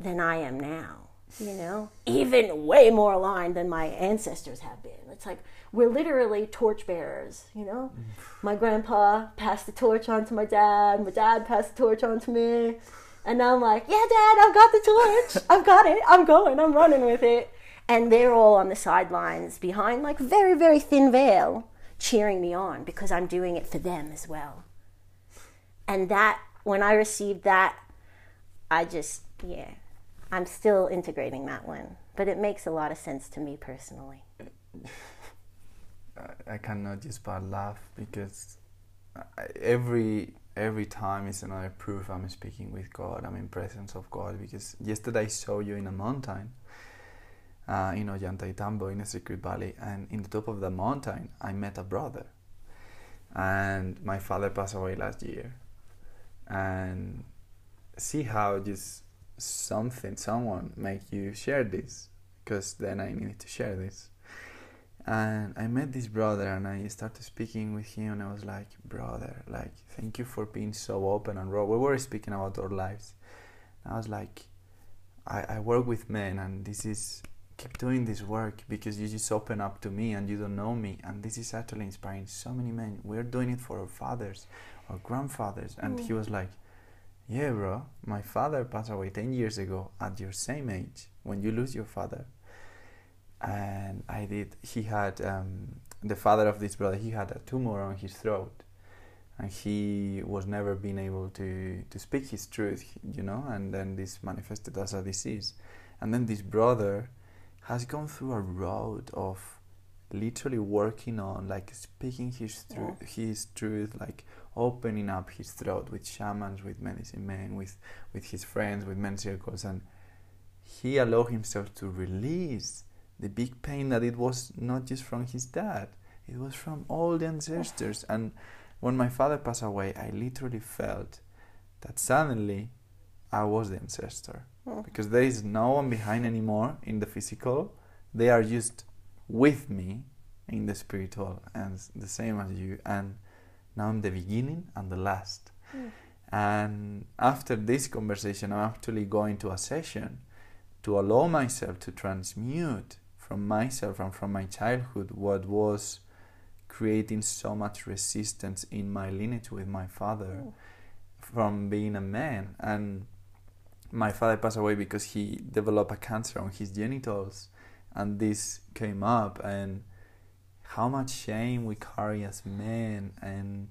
than I am now, you know? Even way more aligned than my ancestors have been. It's like we're literally torchbearers, you know? Mm. My grandpa passed the torch on to my dad, my dad passed the torch on to me. And I'm like, yeah, dad, I've got the torch. I've got it. I'm going. I'm running with it. And they're all on the sidelines behind, like, very, very thin veil, cheering me on because I'm doing it for them as well. And that, when I received that, I just, yeah, I'm still integrating that one. But it makes a lot of sense to me personally. I cannot just but laugh because uh, every every time is another proof I'm speaking with God. I'm in presence of God because yesterday I saw you in a mountain, uh, in Ollantaytambo in a Sacred Valley, and in the top of the mountain I met a brother, and my father passed away last year, and see how just something, someone make you share this, because then I needed to share this and I met this brother and I started speaking with him and I was like, brother, like thank you for being so open and raw. We were speaking about our lives. And I was like, I, I work with men and this is keep doing this work because you just open up to me and you don't know me and this is actually inspiring so many men. We're doing it for our fathers, our grandfathers. And mm. he was like, Yeah bro, my father passed away ten years ago at your same age when you lose your father and I did. He had um, the father of this brother. He had a tumor on his throat, and he was never been able to to speak his truth. You know, and then this manifested as a disease, and then this brother has gone through a road of literally working on like speaking his truth yeah. his truth like opening up his throat with shamans with medicine men with with his friends with men circles and he allowed himself to release the big pain that it was not just from his dad, it was from all the ancestors. And when my father passed away, I literally felt that suddenly I was the ancestor. Oh. Because there is no one behind anymore in the physical, they are just with me in the spiritual, and the same as you. And now I'm the beginning and the last. Mm. And after this conversation, I'm actually going to a session to allow myself to transmute from myself and from my childhood what was creating so much resistance in my lineage with my father. Oh. from being a man and my father passed away because he developed a cancer on his genitals and this came up and how much shame we carry as men and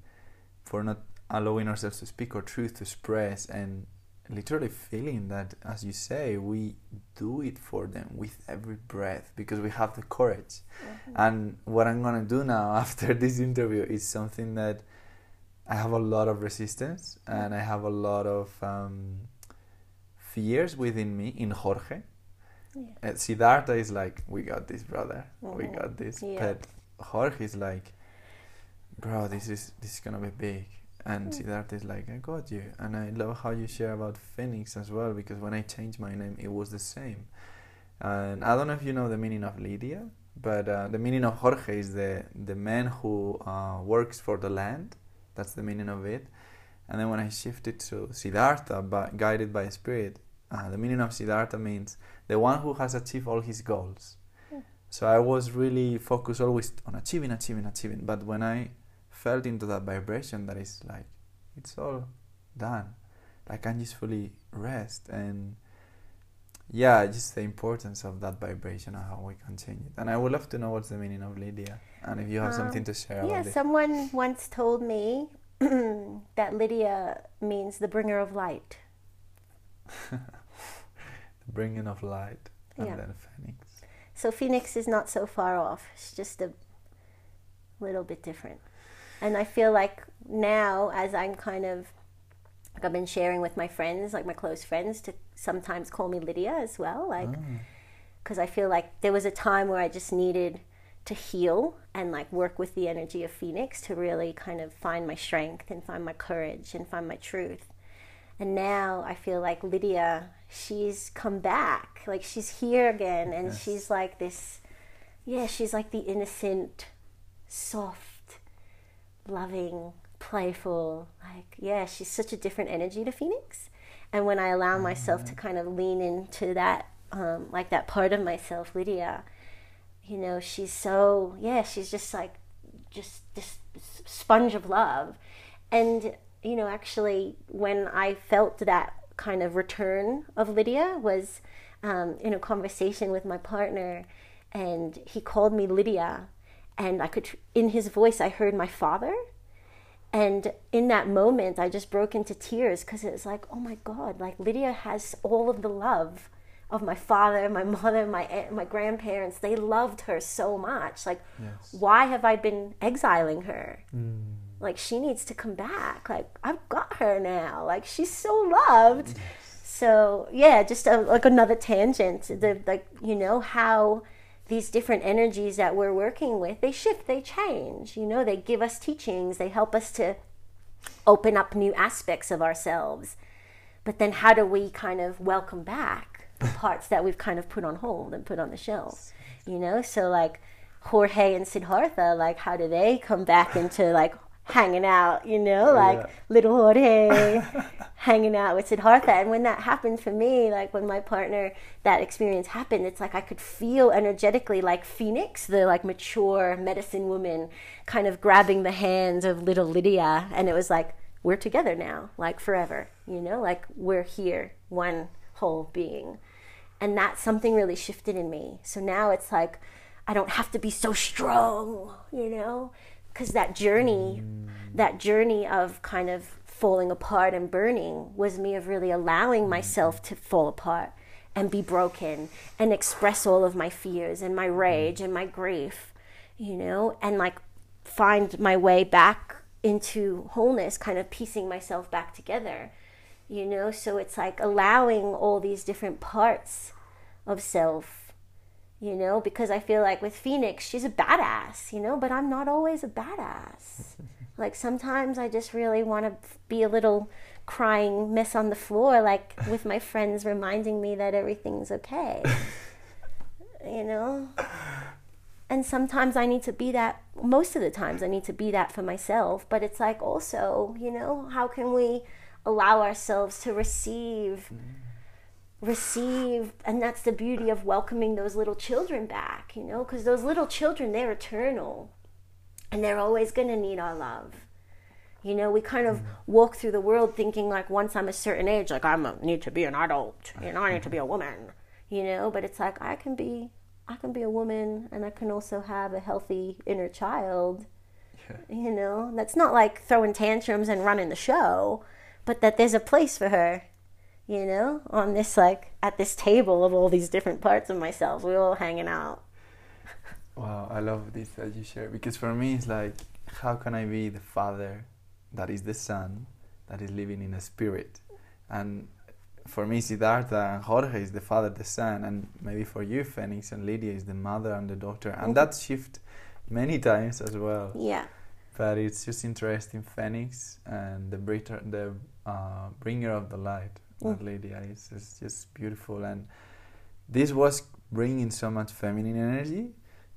for not allowing ourselves to speak our truth to express and literally feeling that as you say we do it for them with every breath because we have the courage mm-hmm. and what i'm going to do now after this interview is something that i have a lot of resistance and i have a lot of um, fears within me in jorge yeah. uh, siddhartha is like we got this brother mm-hmm. we got this yeah. but jorge is like bro this is this is gonna be big and mm. Siddhartha is like, I got you. And I love how you share about Phoenix as well, because when I changed my name, it was the same. And I don't know if you know the meaning of Lydia, but uh, the meaning of Jorge is the, the man who uh, works for the land. That's the meaning of it. And then when I shifted to Siddhartha, by, guided by spirit, uh, the meaning of Siddhartha means the one who has achieved all his goals. Mm. So I was really focused always on achieving, achieving, achieving. But when I felt into that vibration that is like it's all done. I can just fully rest. And yeah just the importance of that vibration and how we can change it. And i would love to know what's the meaning of lydia and if you have um, something to share yeah someone once told me that lydia means the bringer of light. The bringing of light and yeah. then phoenix. So phoenix is not so far off. It's just a little bit different and I feel like now, as I'm kind of like I've been sharing with my friends, like my close friends, to sometimes call me Lydia as well, like because ah. I feel like there was a time where I just needed to heal and like work with the energy of Phoenix to really kind of find my strength and find my courage and find my truth. And now I feel like Lydia, she's come back, like she's here again, and yes. she's like this, yeah, she's like the innocent, soft loving, playful. Like, yeah, she's such a different energy to Phoenix. And when I allow myself to mm-hmm. kind of lean into that, um, like that part of myself, Lydia, you know, she's so, yeah, she's just like, just this sponge of love. And, you know, actually, when I felt that kind of return of Lydia was um, in a conversation with my partner, and he called me Lydia and I could, in his voice, I heard my father. And in that moment, I just broke into tears because it was like, oh my God, like Lydia has all of the love of my father, my mother, my my grandparents. They loved her so much. Like, yes. why have I been exiling her? Mm. Like, she needs to come back. Like, I've got her now. Like, she's so loved. Yes. So yeah, just a, like another tangent. The like you know how these different energies that we're working with, they shift, they change. You know, they give us teachings, they help us to open up new aspects of ourselves. But then, how do we kind of welcome back the parts that we've kind of put on hold and put on the shelf? You know, so like Jorge and Siddhartha, like, how do they come back into like hanging out, you know, oh, like yeah. little Jorge hanging out with Siddhartha. And when that happened for me, like when my partner, that experience happened, it's like I could feel energetically like Phoenix, the like mature medicine woman, kind of grabbing the hands of little Lydia. And it was like, we're together now, like forever, you know, like we're here, one whole being. And that something really shifted in me. So now it's like, I don't have to be so strong, you know? Because that journey that journey of kind of falling apart and burning was me of really allowing myself to fall apart and be broken and express all of my fears and my rage and my grief you know and like find my way back into wholeness kind of piecing myself back together you know? So it's like allowing all these different parts of self you know, because I feel like with Phoenix, she's a badass, you know, but I'm not always a badass. like sometimes I just really want to be a little crying mess on the floor, like with my friends reminding me that everything's okay, you know? And sometimes I need to be that, most of the times I need to be that for myself, but it's like also, you know, how can we allow ourselves to receive? Mm receive and that's the beauty of welcoming those little children back you know because those little children they're eternal and they're always going to need our love You know, we kind of mm. walk through the world thinking like once I'm a certain age, like I'm need to be an adult. You know, I need to be a woman. You know, but it's like I can be, I can be a woman, and I can also have a healthy inner child. Yeah. You know, that's not like throwing tantrums and running the show, but that there's a place for her. You know, on this like at this table of all these different parts of myself, we're all hanging out. Wow, I love this that you share because for me it's like, how can I be the father that is the son that is living in a spirit? And for me, Siddhartha and Jorge is the father, the son, and maybe for you, Phoenix and Lydia is the mother and the daughter, and Mhm. that shift many times as well. Yeah. But it's just interesting, Phoenix and the bringer, the uh, bringer of the light, that Lydia is is just beautiful, and this was bringing so much feminine energy,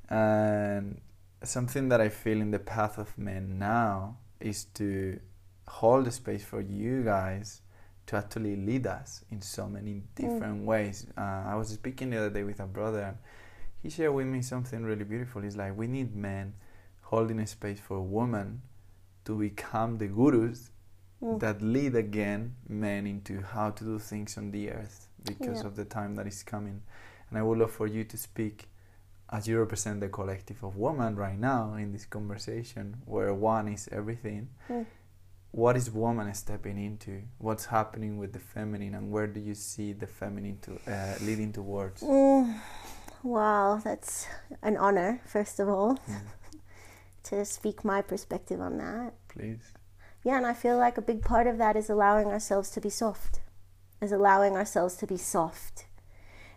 and something that I feel in the path of men now is to hold the space for you guys to actually lead us in so many different ways. Uh, I was speaking the other day with a brother, and he shared with me something really beautiful. He's like, we need men holding a space for women to become the gurus Mm. that lead again men into how to do things on the earth because Yeah. of the time that is coming. And I would love for you to speak as you represent the collective of women right now in this conversation where one is everything. Mm. What is woman stepping into? What's happening with the feminine, and where do you see the feminine to uh, leading towards? Mm, wow, that's an honor, first of all, Mm, to speak my perspective on that. please. Yeah, and I feel like a big part of that is allowing ourselves to be soft, is allowing ourselves to be soft.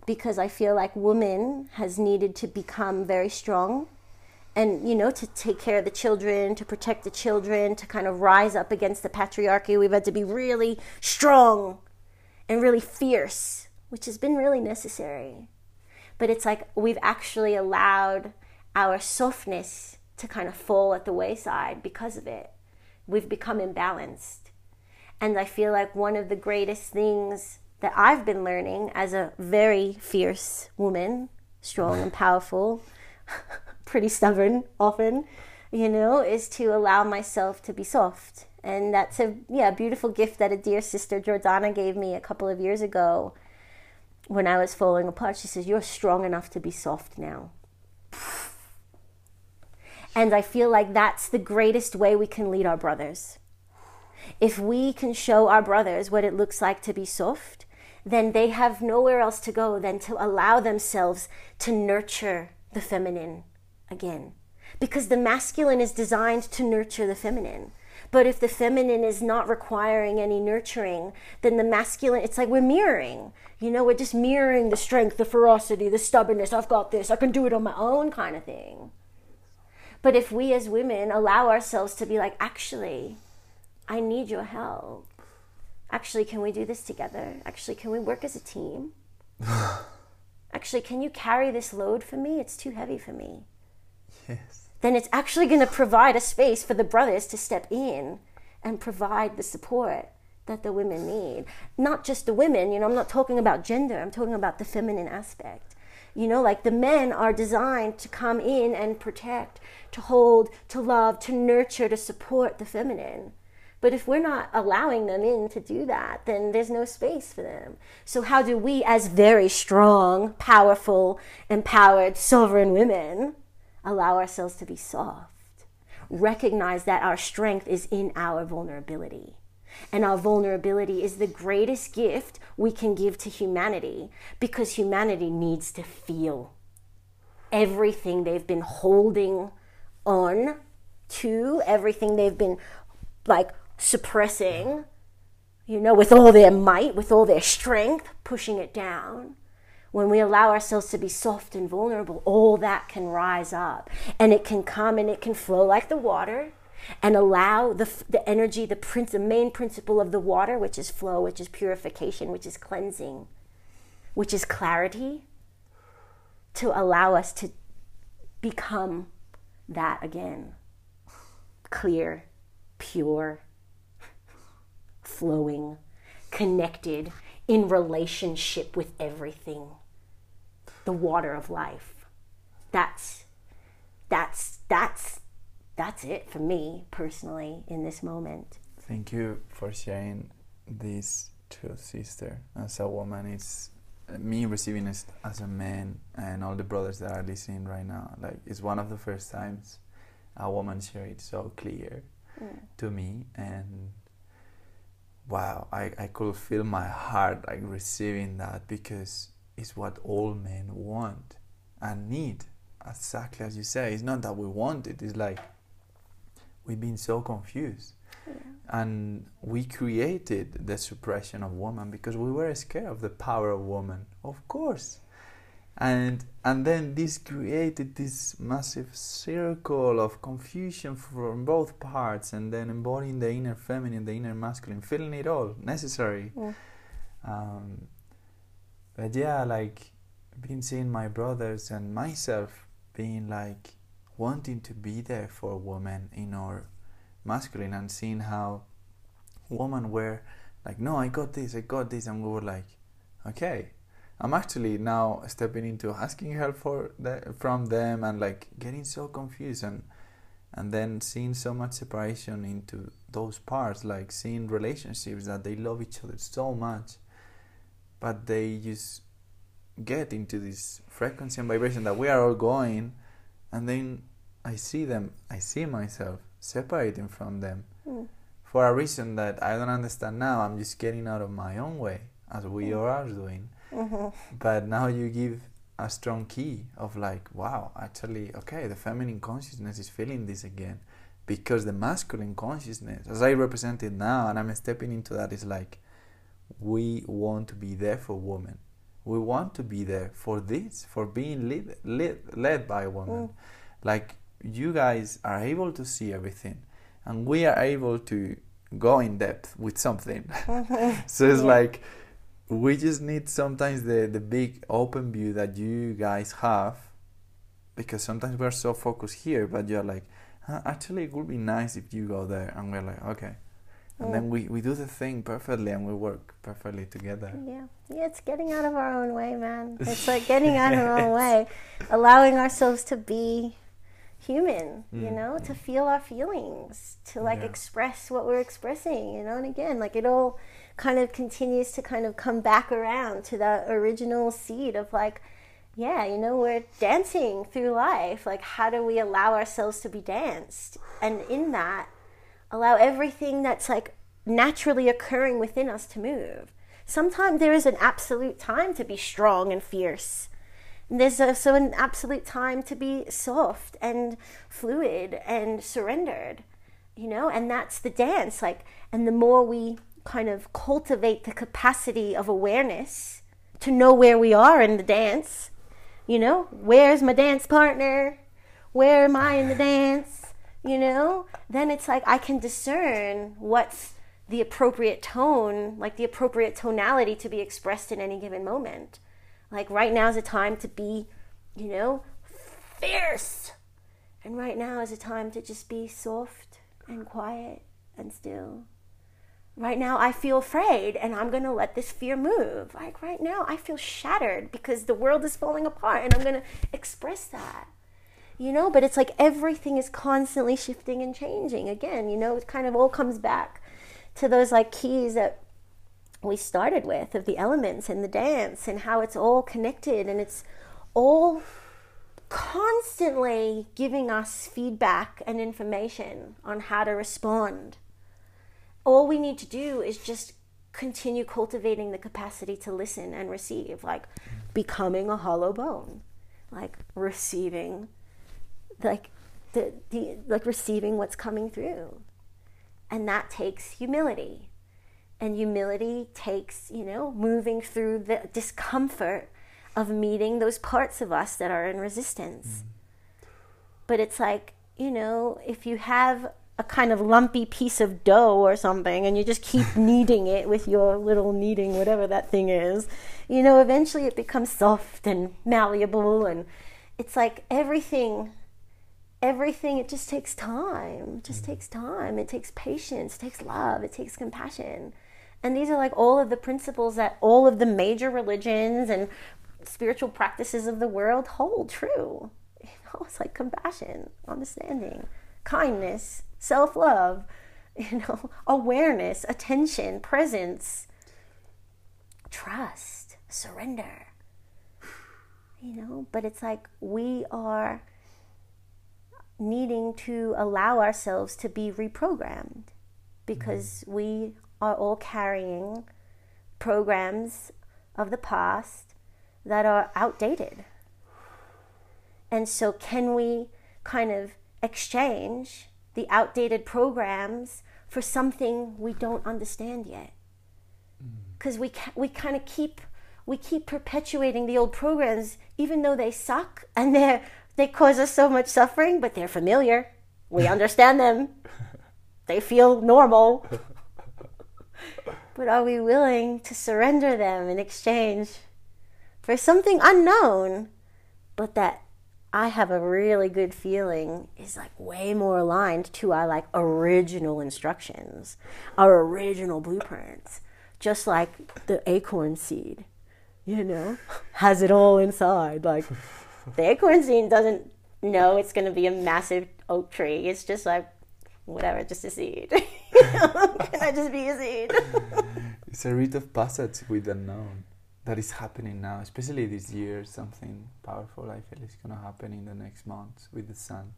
Because I feel like woman has needed to become very strong and, you know, to take care of the children, to protect the children, to kind of rise up against the patriarchy. We've had to be really strong and really fierce, which has been really necessary. But it's like we've actually allowed our softness to kind of fall at the wayside because of it we've become imbalanced. And I feel like one of the greatest things that I've been learning as a very fierce woman, strong and powerful, pretty stubborn often, you know, is to allow myself to be soft. And that's a yeah, beautiful gift that a dear sister Jordana gave me a couple of years ago when I was falling apart. She says, You're strong enough to be soft now. And I feel like that's the greatest way we can lead our brothers. If we can show our brothers what it looks like to be soft, then they have nowhere else to go than to allow themselves to nurture the feminine again. Because the masculine is designed to nurture the feminine. But if the feminine is not requiring any nurturing, then the masculine, it's like we're mirroring. You know, we're just mirroring the strength, the ferocity, the stubbornness. I've got this, I can do it on my own kind of thing. But if we as women allow ourselves to be like, actually, I need your help. Actually, can we do this together? Actually, can we work as a team? actually, can you carry this load for me? It's too heavy for me. Yes. Then it's actually going to provide a space for the brothers to step in and provide the support that the women need. Not just the women, you know, I'm not talking about gender, I'm talking about the feminine aspect. You know, like the men are designed to come in and protect, to hold, to love, to nurture, to support the feminine. But if we're not allowing them in to do that, then there's no space for them. So, how do we, as very strong, powerful, empowered, sovereign women, allow ourselves to be soft? Recognize that our strength is in our vulnerability. And our vulnerability is the greatest gift we can give to humanity because humanity needs to feel everything they've been holding on to, everything they've been like suppressing, you know, with all their might, with all their strength, pushing it down. When we allow ourselves to be soft and vulnerable, all that can rise up and it can come and it can flow like the water and allow the, the energy, the, prince, the main principle of the water, which is flow, which is purification, which is cleansing, which is clarity, to allow us to become that again clear, pure, flowing, connected, in relationship with everything. The water of life. That's that's that's that's it for me personally in this moment. Thank you for sharing this truth, sister. As a woman, it's me receiving it as a man, and all the brothers that are listening right now. Like it's one of the first times a woman shared it so clear Mm. to me, and wow, I, I could feel my heart like receiving that because it's what all men want and need. Exactly as you say, it's not that we want it, it's like we've been so confused. And we created the suppression of woman because we were scared of the power of woman, of course. And and then this created this massive circle of confusion from both parts, and then embodying the inner feminine, the inner masculine, feeling it all necessary. Mm. Um, but yeah, like been seeing my brothers and myself being like wanting to be there for a woman in our masculine and seeing how women were like, no, I got this, I got this, and we were like, okay. I'm actually now stepping into asking help for the, from them and like getting so confused and and then seeing so much separation into those parts, like seeing relationships that they love each other so much, but they just get into this frequency and vibration that we are all going, and then I see them, I see myself separating from them Mm. for a reason that I don't understand now. I'm just getting out of my own way, as we Mm. all are doing. hmm But now you give a strong key of like, wow, actually, okay, the feminine consciousness is feeling this again. Because the masculine consciousness, as I represent it now, and I'm stepping into that, is like, we want to be there for women. We want to be there for this, for being lead, lead, led by a woman. Mm. Like, you guys are able to see everything, and we are able to go in depth with something. so it's Yeah. like, we just need sometimes the, the big open view that you guys have because sometimes we're so focused here but you're like huh, actually it would be nice if you go there and we're like okay and then we, we do the thing perfectly and we work perfectly together Yeah, yeah, it's getting out of our own way, man. It's like getting out of our own way, allowing ourselves to be human, you Mm. know, to feel our feelings, to like Yeah. express what we're expressing, you know. And again, like it all kind of continues to kind of come back around to that original seed of like, yeah, you know, we're dancing through life. Like, how do we allow ourselves to be danced? And in that, allow everything that's like naturally occurring within us to move. Sometimes there is an absolute time to be strong and fierce. There's also an absolute time to be soft and fluid and surrendered, you know, and that's the dance. Like, and the more we kind of cultivate the capacity of awareness to know where we are in the dance, you know, where's my dance partner? Where am I in the dance? You know, then it's like I can discern what's the appropriate tone, like the appropriate tonality to be expressed in any given moment. Like right now is a time to be, you know, fierce. And right now is a time to just be soft and quiet and still. Right now I feel afraid and I'm going to let this fear move. Like right now I feel shattered because the world is falling apart and I'm going to express that. You know, but it's like everything is constantly shifting and changing. Again, you know, it kind of all comes back to those like keys that we started with of the elements and the dance and how it's all connected and it's all constantly giving us feedback and information on how to respond. All we need to do is just continue cultivating the capacity to listen and receive, like becoming a hollow bone, like receiving, like the, the like receiving what's coming through, and that takes humility and humility takes you know moving through the discomfort of meeting those parts of us that are in resistance. Mm-hmm. But it's like you know if you have a kind of lumpy piece of dough or something and you just keep kneading it with your little kneading whatever that thing is you know eventually it becomes soft and malleable and it's like everything everything it just takes time. It just mm-hmm. takes time. It takes patience. It takes love. It takes compassion and these are like all of the principles that all of the major religions and spiritual practices of the world hold true you know it's like compassion understanding kindness, self love, you know, awareness, attention, presence, trust, surrender. You know, but it's like we are needing to allow ourselves to be reprogrammed because we are all carrying programs of the past that are outdated. And so, can we kind of exchange the outdated programs for something we don't understand yet? Mm. Because we, ca- we kind of keep we keep perpetuating the old programs, even though they suck and they they cause us so much suffering, but they're familiar. We understand them. They feel normal. But are we willing to surrender them in exchange for something unknown, but that I have a really good feeling is like way more aligned to our like original instructions, our original blueprints, just like the acorn seed, you know, has it all inside. Like the acorn seed doesn't know it's going to be a massive oak tree. It's just like whatever, just a seed. Can I just be a seed? it's a rite of passage with the unknown that is happening now, especially this year. Something powerful I feel is going to happen in the next months with the sun.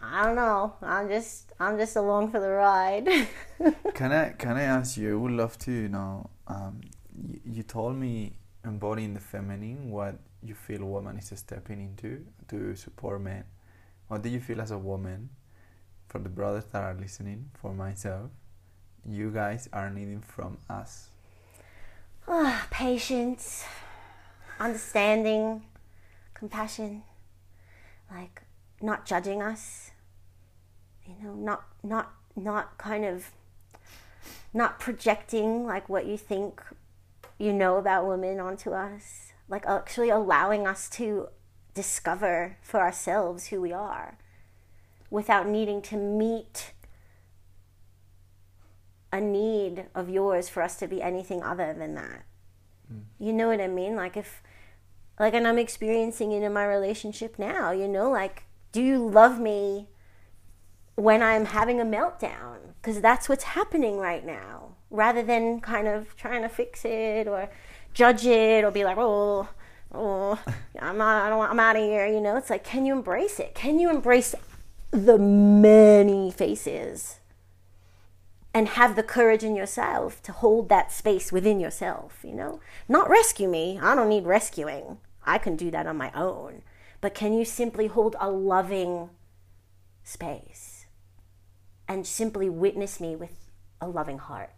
I don't know. I'm just I'm just along for the ride. can I can I ask you? I would love to You know. Um, you, you told me embodying the feminine, what you feel woman is stepping into to support men. What do you feel as a woman? For the brothers that are listening, for myself, you guys are needing from us. Ah, Patience, understanding, compassion, like not judging us. You know, not not not kind of not projecting like what you think you know about women onto us. Like actually allowing us to discover for ourselves who we are without needing to meet a need of yours for us to be anything other than that. Mm. You know what I mean? Like if like and I'm experiencing it in my relationship now, you know, like do you love me when I'm having a meltdown? Because that's what's happening right now. Rather than kind of trying to fix it or judge it or be like, oh, oh, I'm not, I don't, I'm out of here. You know, it's like, can you embrace it? Can you embrace the many faces and have the courage in yourself to hold that space within yourself, you know? Not rescue me. I don't need rescuing. I can do that on my own. But can you simply hold a loving space and simply witness me with a loving heart?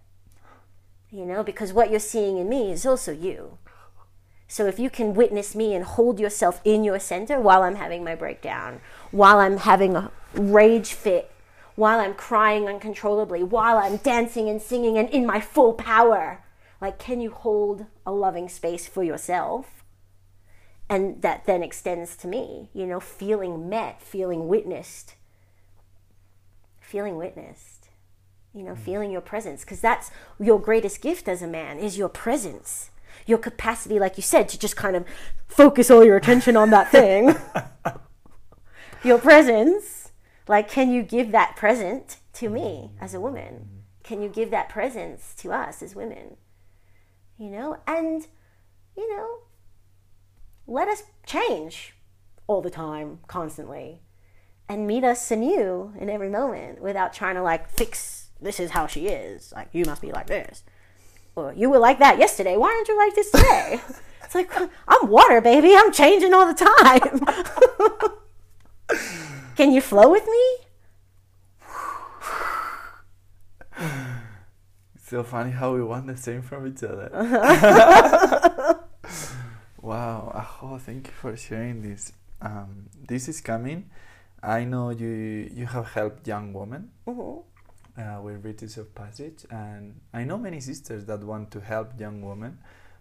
You know, because what you're seeing in me is also you. So if you can witness me and hold yourself in your center while I'm having my breakdown, while I'm having a rage fit while I'm crying uncontrollably, while I'm dancing and singing and in my full power. Like, can you hold a loving space for yourself? And that then extends to me, you know, feeling met, feeling witnessed, feeling witnessed, you know, hmm. feeling your presence. Because that's your greatest gift as a man is your presence. Your capacity, like you said, to just kind of focus all your attention on that thing. your presence like, can you give that present to me as a woman? Can you give that presence to us as women? You know, and, you know, let us change all the time, constantly, and meet us anew in every moment without trying to like fix this is how she is. Like, you must be like this. Or you were like that yesterday. Why aren't you like this today? it's like, I'm water, baby. I'm changing all the time. Can you flow with me? It's so funny how we want the same from each other. wow, oh, thank you for sharing this. Um, this is coming. I know you you have helped young women Mm-hmm. Uh, with rites of passage, and I know many sisters that want to help young women.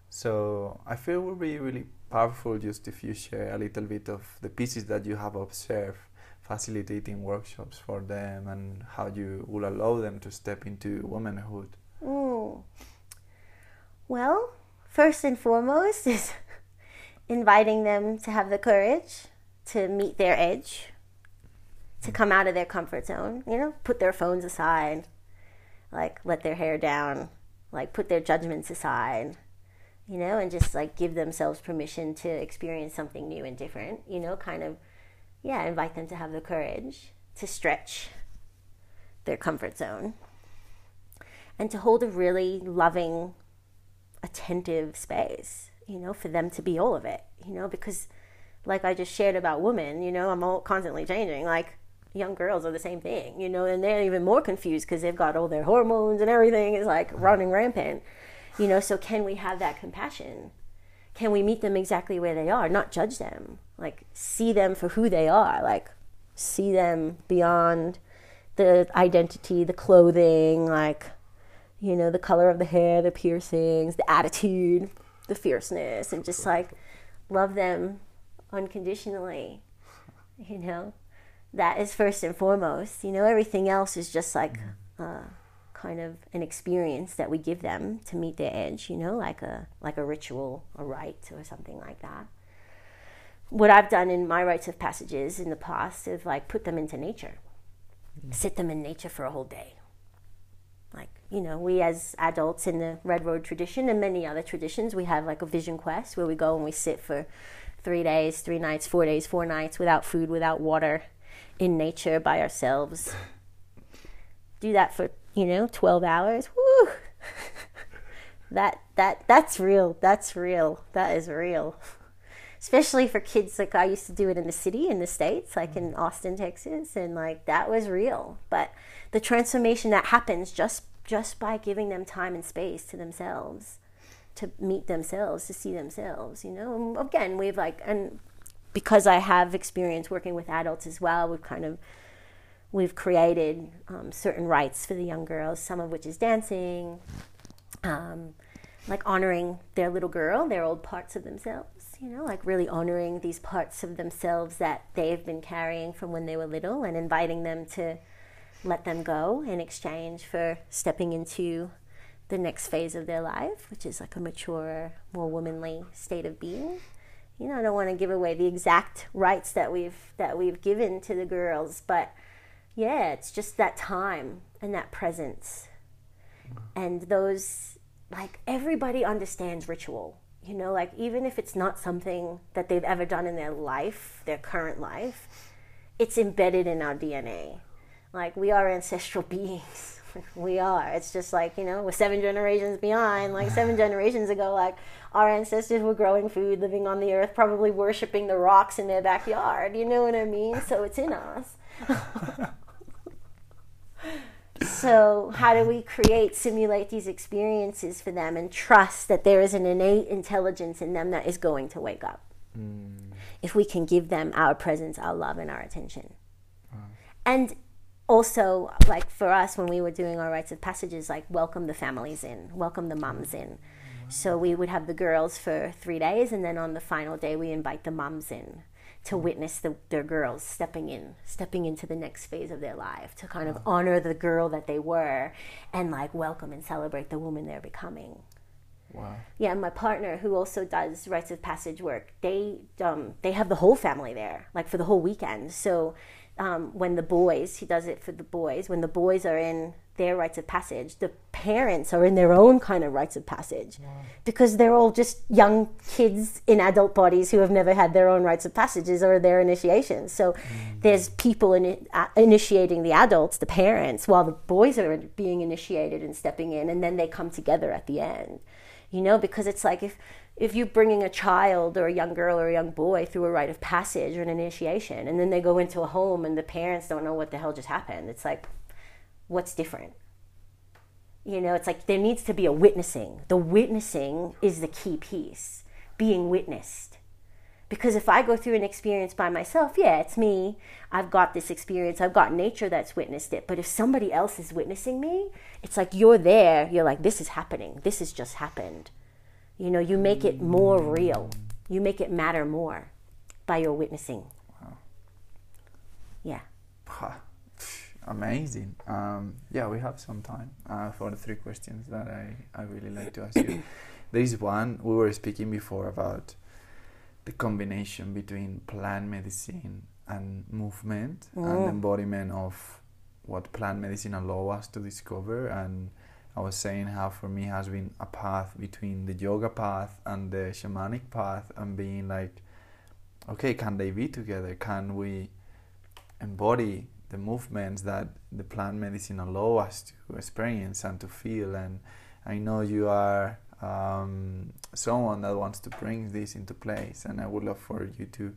So I feel it would be really powerful just if you share a little bit of the pieces that you have observed facilitating workshops for them and how you will allow them to step into womanhood. Mm. Well, first and foremost is inviting them to have the courage to meet their edge to come out of their comfort zone, you know, put their phones aside, like let their hair down, like put their judgments aside, you know, and just like give themselves permission to experience something new and different, you know, kind of, yeah, invite them to have the courage to stretch their comfort zone and to hold a really loving, attentive space, you know, for them to be all of it, you know, because like I just shared about women, you know, I'm all constantly changing. Like young girls are the same thing, you know, and they're even more confused because they've got all their hormones and everything is like running rampant, you know. So can we have that compassion? Can we meet them exactly where they are, not judge them, like see them for who they are, like see them beyond the identity, the clothing, like you know, the color of the hair, the piercings, the attitude, the fierceness, and just like love them unconditionally, you know that is first and foremost. You know, everything else is just like uh, kind of an experience that we give them to meet their edge. You know, like a like a ritual, a rite, or something like that. What I've done in my rites of passages in the past is like put them into nature, mm-hmm. sit them in nature for a whole day. Like you know, we as adults in the Red Road tradition and many other traditions, we have like a vision quest where we go and we sit for three days, three nights, four days, four nights without food, without water, in nature by ourselves. Do that for, you know, 12 hours. Woo! that that that's real. That's real. That is real. Especially for kids like I used to do it in the city in the states, like in Austin, Texas, and like that was real. But the transformation that happens just just by giving them time and space to themselves to meet themselves, to see themselves, you know. Again, we've like and because I have experience working with adults as well, we've kind of we've created um, certain rites for the young girls, some of which is dancing, um, like honoring their little girl, their old parts of themselves, you know, like really honoring these parts of themselves that they've been carrying from when they were little and inviting them to let them go in exchange for stepping into the next phase of their life, which is like a mature, more womanly state of being you know, I don't want to give away the exact rights that we've that we've given to the girls, but yeah, it's just that time and that presence. And those like everybody understands ritual. You know, like even if it's not something that they've ever done in their life, their current life, it's embedded in our DNA. Like we are ancestral beings we are. It's just like, you know, we're seven generations behind. Like seven generations ago, like our ancestors were growing food, living on the earth, probably worshiping the rocks in their backyard. You know what I mean? So it's in us. so how do we create, simulate these experiences for them and trust that there is an innate intelligence in them that is going to wake up? Mm. If we can give them our presence, our love, and our attention. And also like for us when we were doing our rites of passages like welcome the families in welcome the mums in so we would have the girls for three days and then on the final day we invite the mums in to witness the, their girls stepping in stepping into the next phase of their life to kind of honor the girl that they were and like welcome and celebrate the woman they're becoming Wow. Yeah, my partner who also does rites of passage work, they um, they have the whole family there, like for the whole weekend. So um, when the boys, he does it for the boys, when the boys are in their rites of passage, the parents are in their own kind of rites of passage because they're all just young kids in adult bodies who have never had their own rites of passages or their initiations. So mm. there's people in, uh, initiating the adults, the parents, while the boys are being initiated and stepping in, and then they come together at the end. You know, because it's like if if you're bringing a child or a young girl or a young boy through a rite of passage or an initiation and then they go into a home and the parents don't know what the hell just happened it's like what's different? You know it's like there needs to be a witnessing. The witnessing is the key piece being witnessed. Because if i go through an experience by myself yeah it's me. I've got this experience. I've got nature that's witnessed it. But if somebody else is witnessing me it's like you're there. You're like this is happening. This has just happened you know, you make it more real. You make it matter more by your witnessing. Wow. Yeah. Amazing. Um, yeah, we have some time uh, for the three questions that I, I really like to ask you. there is one, we were speaking before about the combination between plant medicine and movement and embodiment of what plant medicine allow us to discover and I was saying how for me has been a path between the yoga path and the shamanic path and being like okay can they be together? Can we embody the movements that the plant medicine allow us to experience and to feel? And I know you are um, someone that wants to bring this into place and I would love for you to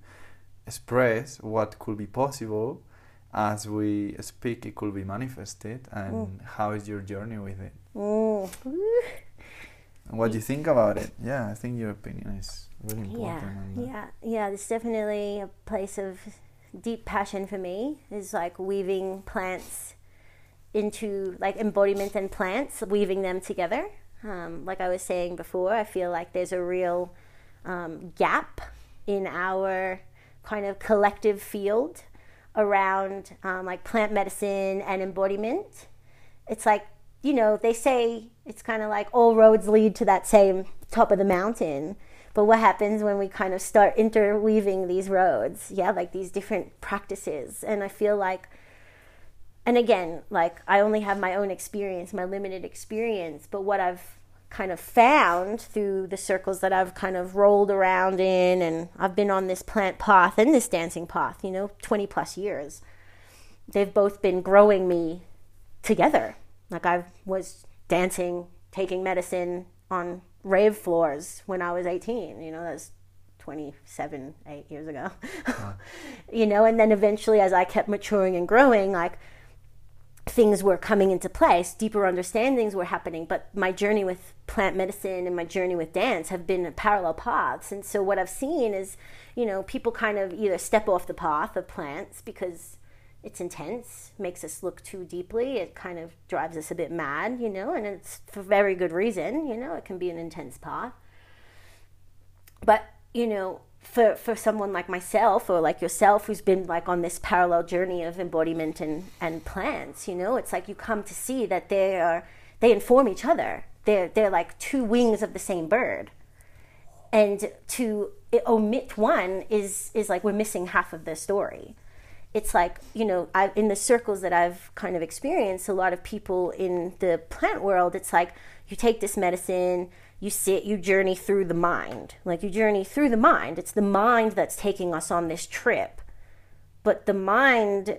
express what could be possible as we speak it could be manifested and Mm. how is your journey with it Mm. And what do you think about it yeah I think your opinion is really important that. yeah, yeah. It's definitely a place of deep passion for me. Is like weaving plants into like embodiment and plants, weaving them together. Um, like I was saying before, I feel like there's a real um, gap in our kind of collective field around um, like plant medicine and embodiment. It's like you know they say it's kind of like all roads lead to that same top of the mountain. But what happens when we kind of start interweaving these roads? Yeah, like these different practices. And I feel like, and again, like I only have my own experience, my limited experience, but what I've kind of found through the circles that I've kind of rolled around in, and I've been on this plant path and this dancing path, you know, 20 plus years. They've both been growing me together. Like I was dancing, taking medicine on rave floors when I was 18. You know, that's 27, eight years ago. you know, and then eventually, as I kept maturing and growing, like things were coming into place, deeper understandings were happening. But my journey with plant medicine and my journey with dance have been parallel paths. And so, what I've seen is, you know, people kind of either step off the path of plants because it's intense, makes us look too deeply. It kind of drives us a bit mad, you know, and it's for very good reason, you know, it can be an intense path. But, you know, for, for someone like myself or like yourself who's been like on this parallel journey of embodiment and, and plants, you know, it's like you come to see that they are they inform each other. They're they're like two wings of the same bird. And to omit one is is like we're missing half of the story it's like you know I, in the circles that i've kind of experienced a lot of people in the plant world it's like you take this medicine you sit you journey through the mind. Like you journey through the mind. It's the mind that's taking us on this trip. But the mind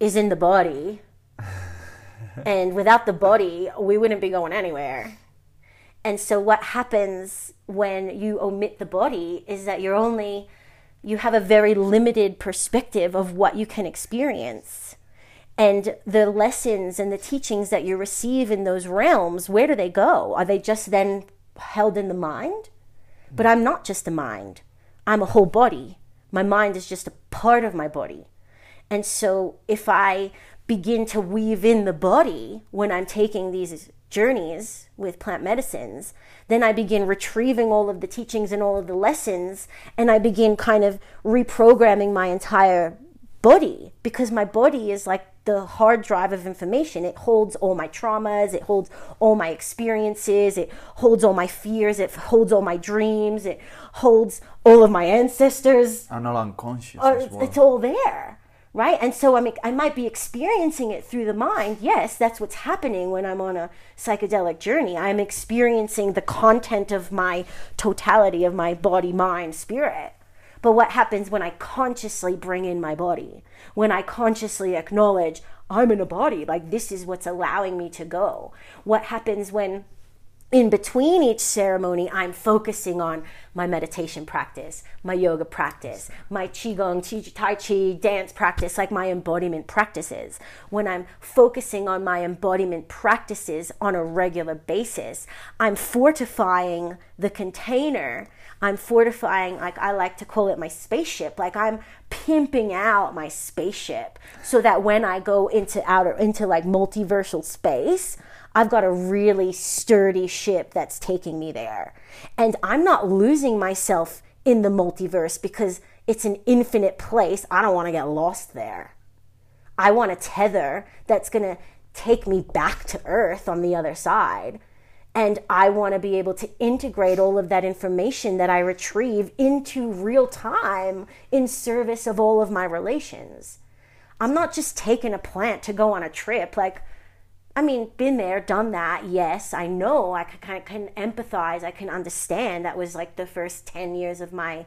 is in the body. And without the body we wouldn't be going anywhere. And so what happens when you omit the body is that you're only you have a very limited perspective of what you can experience. And the lessons and the teachings that you receive in those realms, where do they go? Are they just then held in the mind? But I'm not just a mind, I'm a whole body. My mind is just a part of my body. And so if I begin to weave in the body when I'm taking these journeys with plant medicines, then I begin retrieving all of the teachings and all of the lessons, and I begin kind of reprogramming my entire body because my body is like the hard drive of information. It holds all my traumas, it holds all my experiences, it holds all my fears, it holds all my dreams, it holds all of my ancestors. and all unconscious Or as well. it's all there, right? And so I mean, I might be experiencing it through the mind. Yes, that's what's happening when I'm on a psychedelic journey. I'm experiencing the content of my totality of my body, mind, spirit. But what happens when I consciously bring in my body? When I consciously acknowledge I'm in a body, like this is what's allowing me to go? What happens when in between each ceremony, I'm focusing on my meditation practice, my yoga practice, my qigong, tai chi dance practice, like my embodiment practices. When I'm focusing on my embodiment practices on a regular basis, I'm fortifying the container. I'm fortifying, like I like to call it my spaceship. Like I'm pimping out my spaceship so that when I go into outer, into like multiversal space, I've got a really sturdy ship that's taking me there. And I'm not losing myself in the multiverse because it's an infinite place. I don't want to get lost there. I want a tether that's going to take me back to Earth on the other side. And I want to be able to integrate all of that information that I retrieve into real time in service of all of my relations. I'm not just taking a plant to go on a trip. Like, I mean, been there, done that. Yes, I know. I can, can empathize. I can understand. That was like the first 10 years of my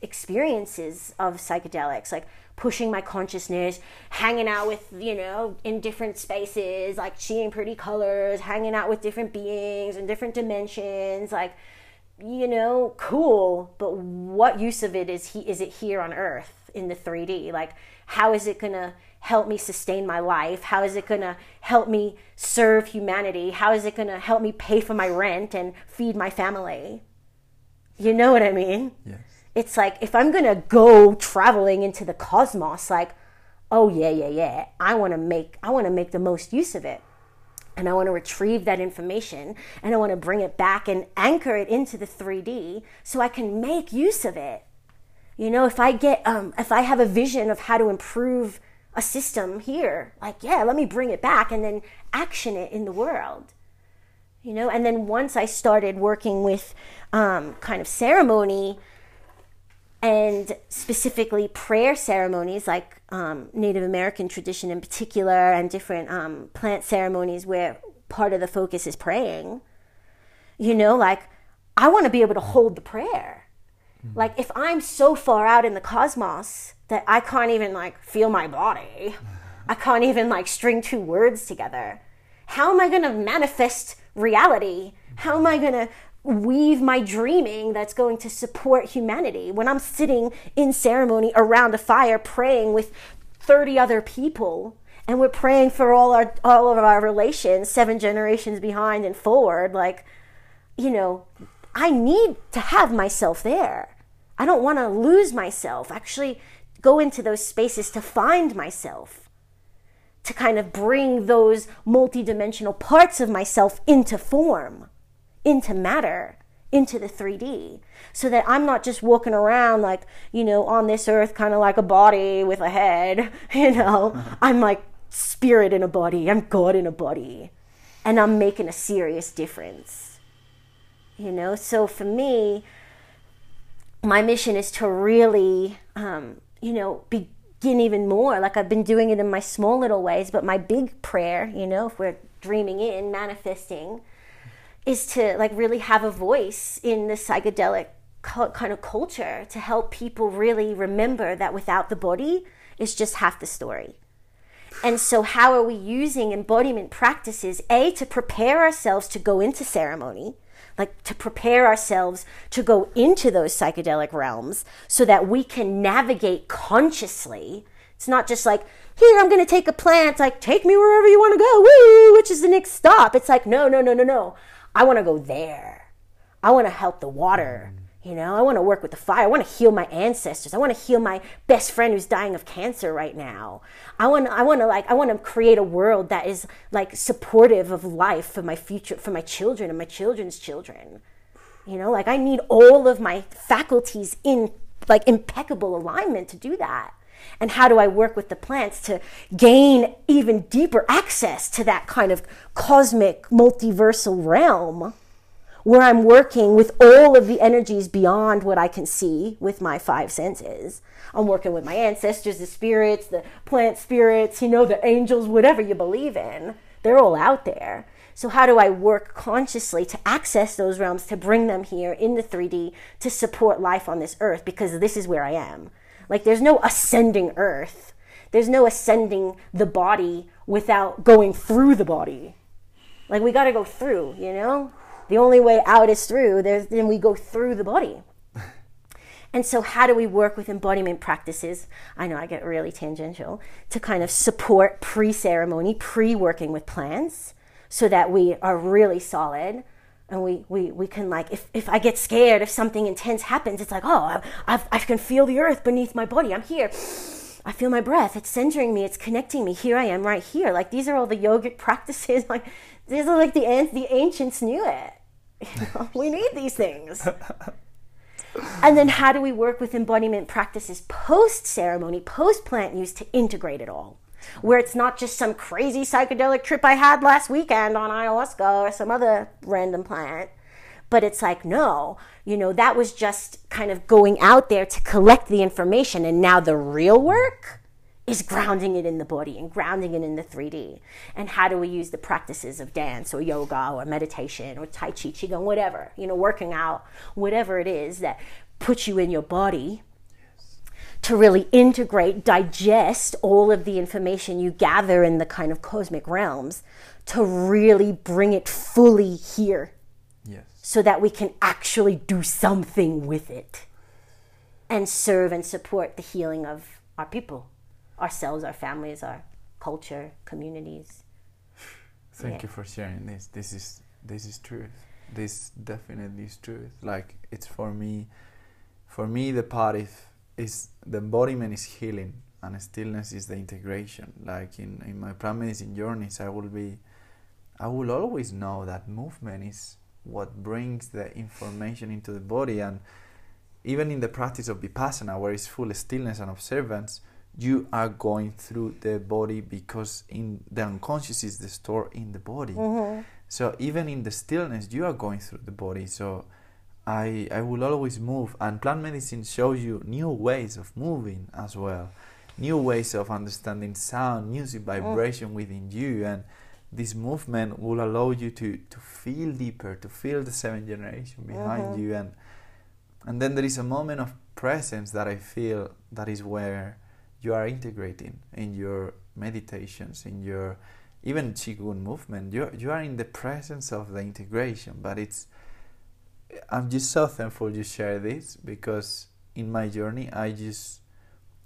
experiences of psychedelics. Like, pushing my consciousness, hanging out with, you know, in different spaces, like seeing pretty colors, hanging out with different beings and different dimensions, like, you know, cool. But what use of it is he is it here on earth in the 3D? Like, how is it gonna help me sustain my life? How is it gonna help me serve humanity? How is it gonna help me pay for my rent and feed my family? You know what I mean? Yes it's like if I'm gonna go traveling into the cosmos, like, oh yeah, yeah, yeah, I want to make I want to make the most use of it, and I want to retrieve that information, and I want to bring it back and anchor it into the 3D so I can make use of it. You know, if I get um, if I have a vision of how to improve a system here, like yeah, let me bring it back and then action it in the world. You know, and then once I started working with um, kind of ceremony and specifically prayer ceremonies like um, Native American tradition in particular, and different um, plant ceremonies where part of the focus is praying. You know, like I want to be able to hold the prayer. Mm-hmm. Like if I'm so far out in the cosmos that I can't even like feel my body, I can't even like string two words together. How am I going to manifest reality? How am I going to weave my dreaming that's going to support humanity. When I'm sitting in ceremony around a fire praying with 30 other people and we're praying for all our all of our relations seven generations behind and forward like you know, I need to have myself there. I don't want to lose myself. Actually go into those spaces to find myself. To kind of bring those multidimensional parts of myself into form into matter, into the 3D, so that I'm not just walking around like, you know, on this earth, kind of like a body with a head, you know. I'm like spirit in a body, I'm God in a body, and I'm making a serious difference, you know. So for me, my mission is to really, um, you know, begin even more. Like I've been doing it in my small little ways, but my big prayer, you know, if we're dreaming in, manifesting, is to like really have a voice in the psychedelic kind of culture to help people really remember that without the body is just half the story. And so, how are we using embodiment practices? A, to prepare ourselves to go into ceremony, like to prepare ourselves to go into those psychedelic realms so that we can navigate consciously. It's not just like, here, I'm going to take a plant, like, take me wherever you want to go, woo, which is the next stop. It's like, no, no, no, no, no. I want to go there. I want to help the water. Mm. You know, I want to work with the fire. I want to heal my ancestors. I want to heal my best friend who's dying of cancer right now. I want I want to like I want to create a world that is like supportive of life for my future for my children and my children's children. You know, like I need all of my faculties in like impeccable alignment to do that. And how do I work with the plants to gain even deeper access to that kind of cosmic multiversal realm where I'm working with all of the energies beyond what I can see with my five senses? I'm working with my ancestors, the spirits, the plant spirits, you know, the angels, whatever you believe in. They're all out there. So, how do I work consciously to access those realms, to bring them here in the 3D to support life on this earth? Because this is where I am. Like there's no ascending earth. There's no ascending the body without going through the body. Like we got to go through, you know? The only way out is through. There's, then we go through the body. And so, how do we work with embodiment practices? I know I get really tangential to kind of support pre ceremony, pre working with plants, so that we are really solid and we, we, we can like if, if i get scared if something intense happens it's like oh I, I can feel the earth beneath my body. I'm here. I feel my breath. It's centering me. It's connecting me. Here i am right here. Like these are all the yogic practices. Like these are like the the ancients knew it. You know? we need these things. And then how do we work with embodiment practices post ceremony post plant use to integrate it all where it's not just some crazy psychedelic trip I had last weekend on ayahuasca or some other random plant. But it's like, no, you know, that was just kind of going out there to collect the information. And now the real work is grounding it in the body and grounding it in the 3D. And how do we use the practices of dance or yoga or meditation or Tai Chi, Qigong, whatever, you know, working out, whatever it is that puts you in your body to really integrate, digest all of the information you gather in the kind of cosmic realms to really bring it fully here Yes. so that we can actually do something with it and serve and support the healing of our people, ourselves, our families, our culture, communities. Thank Yeah. you for sharing this. This is this is truth. This definitely is truth. Like it's for me. For me, the part is is the embodiment is healing, and stillness is the integration. Like in in my plant medicine journeys, I will be, I will always know that movement is what brings the information into the body, and even in the practice of vipassana, where it's full stillness and observance, you are going through the body because in the unconscious is the store in the body. Mm-hmm. So even in the stillness, you are going through the body. So I I will always move, and plant medicine shows you new ways of moving as well, new ways of understanding sound, music, mm. vibration within you, and this movement will allow you to to feel deeper, to feel the seventh generation behind mm-hmm. you, and and then there is a moment of presence that I feel that is where you are integrating in your meditations, in your even qigong movement. You you are in the presence of the integration, but it's. I'm just so thankful you share this because in my journey I just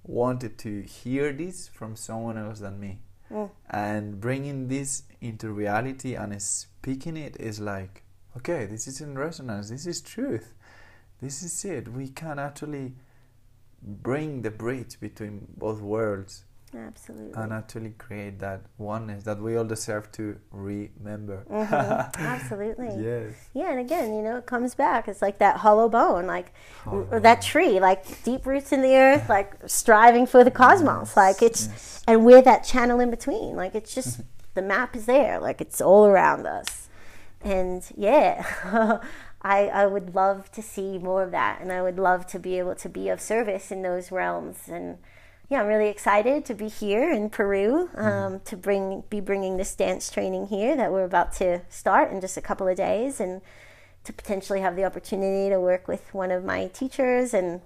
wanted to hear this from someone else than me, Mm. and bringing this into reality and speaking it is like, okay, this is in resonance. This is truth this is it. We can actually bring the bridge between both worlds Absolutely. and actually create that oneness that we all deserve to remember. Mhm. Absolutely. yes. Yeah, and again, you know, it comes back. It's like that hollow bone, like Hollow or that tree, like deep roots in the earth, like striving for the cosmos. Like it's, yes. and we're that channel in between. Like it's just the map is there. Like it's all around us. And yeah, I I would love to see more of that, and I would love to be able to be of service in those realms. And yeah, I'm really excited to be here in Peru um, to bring be bringing this dance training here that we're about to start in just a couple of days, and to potentially have the opportunity to work with one of my teachers and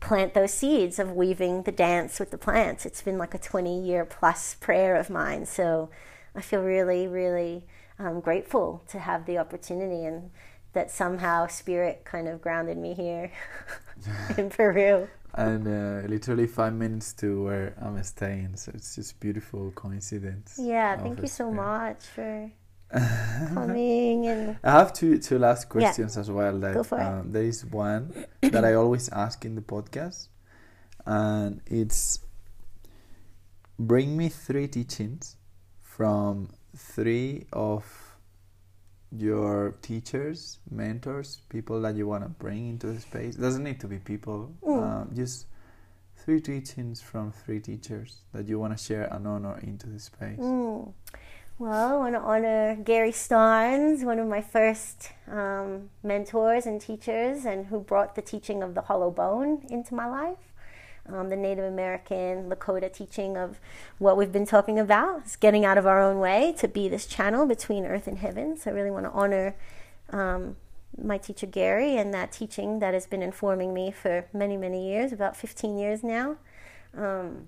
plant those seeds of weaving the dance with the plants. It's been like a 20 year plus prayer of mine. So I feel really, really um, grateful to have the opportunity and that somehow spirit kind of grounded me here in Peru. And uh, literally five minutes to where I'm staying, so it's just beautiful coincidence. Yeah, thank you so much for coming and I have two two last questions as well. That Go for it. um, there is one that I always ask in the podcast, and it's bring me three teachings from three of your teachers, mentors, people that you want to bring into the space. doesn't need to be people. Mm. Um, just three teachings from three teachers that you want to share and honor into the space. Mm. Well, I want to honor Gary Starnes, one of my first um, mentors and teachers, and who brought the teaching of the hollow bone into my life. Um, the Native American Lakota teaching of what we've been talking about is getting out of our own way to be this channel between earth and heaven. So I really want to honor um, my teacher Gary and that teaching that has been informing me for many, many years, about 15 years now. Um,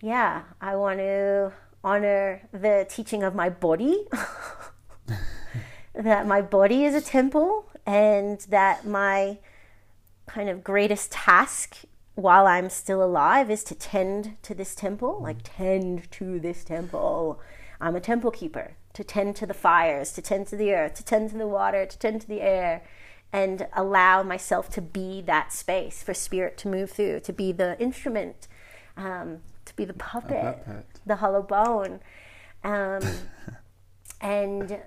yeah, I want to honor the teaching of my body. that my body is a temple and that my kind of greatest task while I'm still alive is to tend to this temple, like tend to this temple. I'm a temple keeper, to tend to the fires, to tend to the earth, to tend to the water, to tend to the air, and allow myself to be that space for spirit to move through, to be the instrument, um, to be the puppet, puppet. the hollow bone. Um, and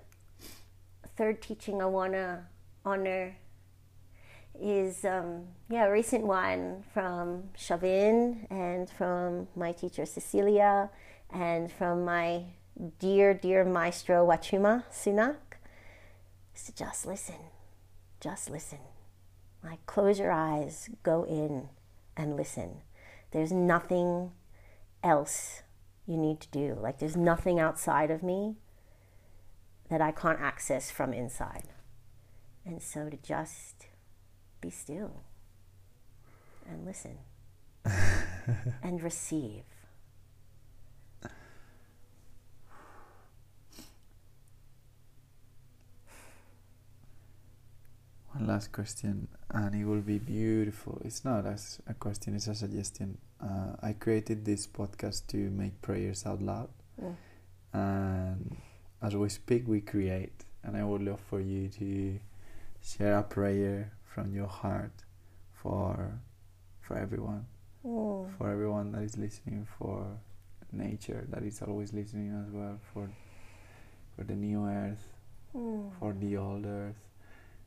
third teaching I want to honor is um, yeah a recent one from Chavín and from my teacher Cecilia and from my dear dear maestro Wachuma Sunak is to just listen, just listen. Like close your eyes, go in and listen. There's nothing else you need to do. Like there's nothing outside of me that I can't access from inside. And so to just be still and listen and receive. One last question, and it will be beautiful. It's not as a question, it's a suggestion. Uh, I created this podcast to make prayers out loud. Mm. And as we speak, we create. And I would love for you to share a prayer from your heart for for everyone, Mm. for everyone that is listening, for nature that is always listening as well, for for the new earth, Mm. for the old earth.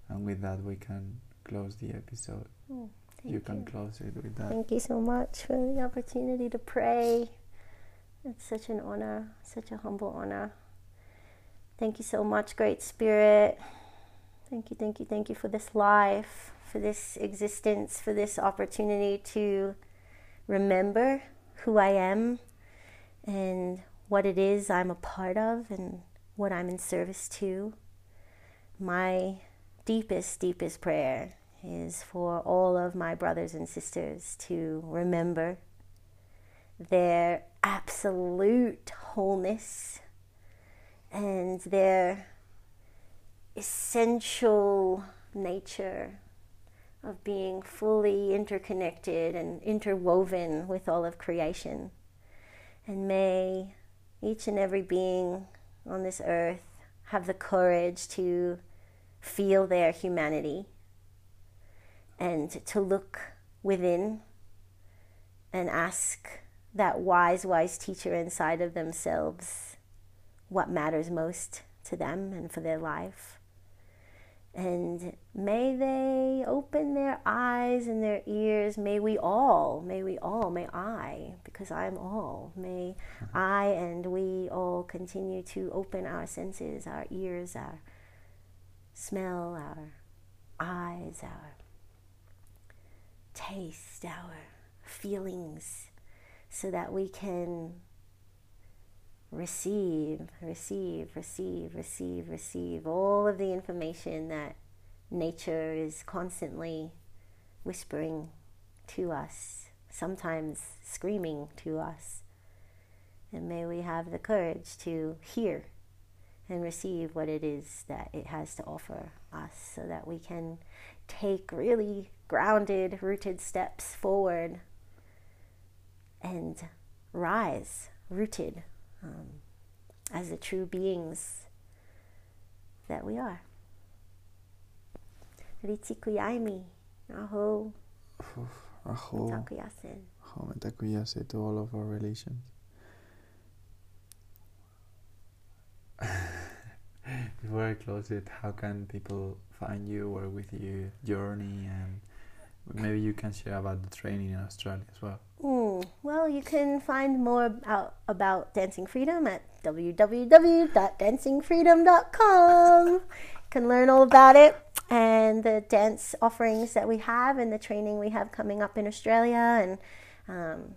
And with that, we can close the episode. Mm. you can you. close it with that. Thank you so much for the opportunity to pray. It's such an honor, such a humble honor. Thank you so much, Great Spirit. Thank you, thank you, thank you for this life, for this existence, for this opportunity to remember who I am and what it is I'm a part of and what I'm in service to. My deepest, deepest prayer is for all of my brothers and sisters to remember their absolute wholeness and their essential nature of being fully interconnected and interwoven with all of creation. And may each and every being on this earth have the courage to feel their humanity and to look within and ask that wise, wise teacher inside of themselves what matters most to them and for their life. And may they open their eyes and their ears. May we all, may we all, may I, because I'm all, may I and we all continue to open our senses, our ears, our smell, our eyes, our taste, our feelings, so that we can receive, receive, receive, receive, receive all of the information that nature is constantly whispering to us, sometimes screaming to us. And may we have the courage to hear and receive what it is that it has to offer us so that we can take really grounded, rooted steps forward and rise rooted um, as the true beings that we are. Ritsukuyaimi, aho, Aho, takuyasen. aho, metakuyase to all of our relations. Before I close it, how can people find you, work with you, journey, and maybe you can share about the training in Australia as well. Mm, well, you can find more out about Dancing Freedom at www.dancingfreedom.com. you can learn all about it and the dance offerings that we have and the training we have coming up in Australia. And um,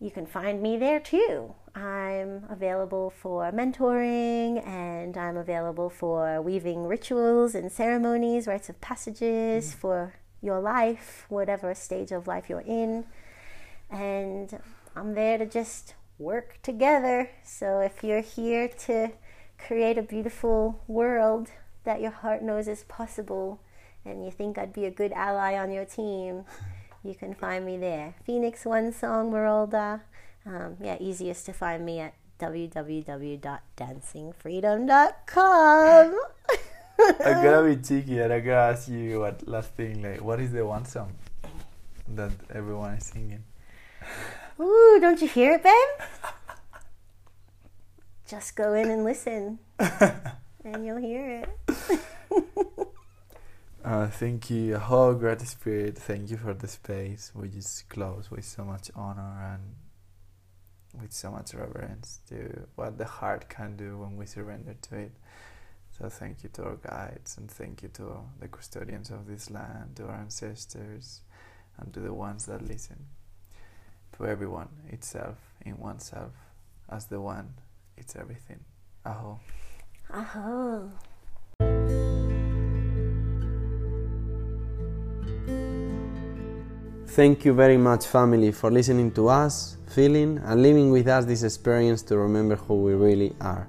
you can find me there too. I'm available for mentoring and I'm available for weaving rituals and ceremonies, rites of passages for your life, whatever stage of life you're in. And I'm there to just work together. So if you're here to create a beautiful world that your heart knows is possible and you think I'd be a good ally on your team, you can find me there. Phoenix Onesong Marolda. Um, yeah, easiest to find me at www.dancingfreedom.com. I'm gonna be cheeky and I'm gonna ask you what last thing like what is the one song that everyone is singing? Ooh, don't you hear it, babe? Just go in and listen, and you'll hear it. Uh, thank you, oh great spirit. Thank you for the space which is close with so much honor and with so much reverence to what the heart can do when we surrender to it. So thank you to our guides and thank you to the custodians of this land, to our ancestors, and to the ones that listen. To everyone itself in oneself as the one, it's everything. Aho. Aho. Thank you very much, family, for listening to us, feeling, and living with us this experience to remember who we really are.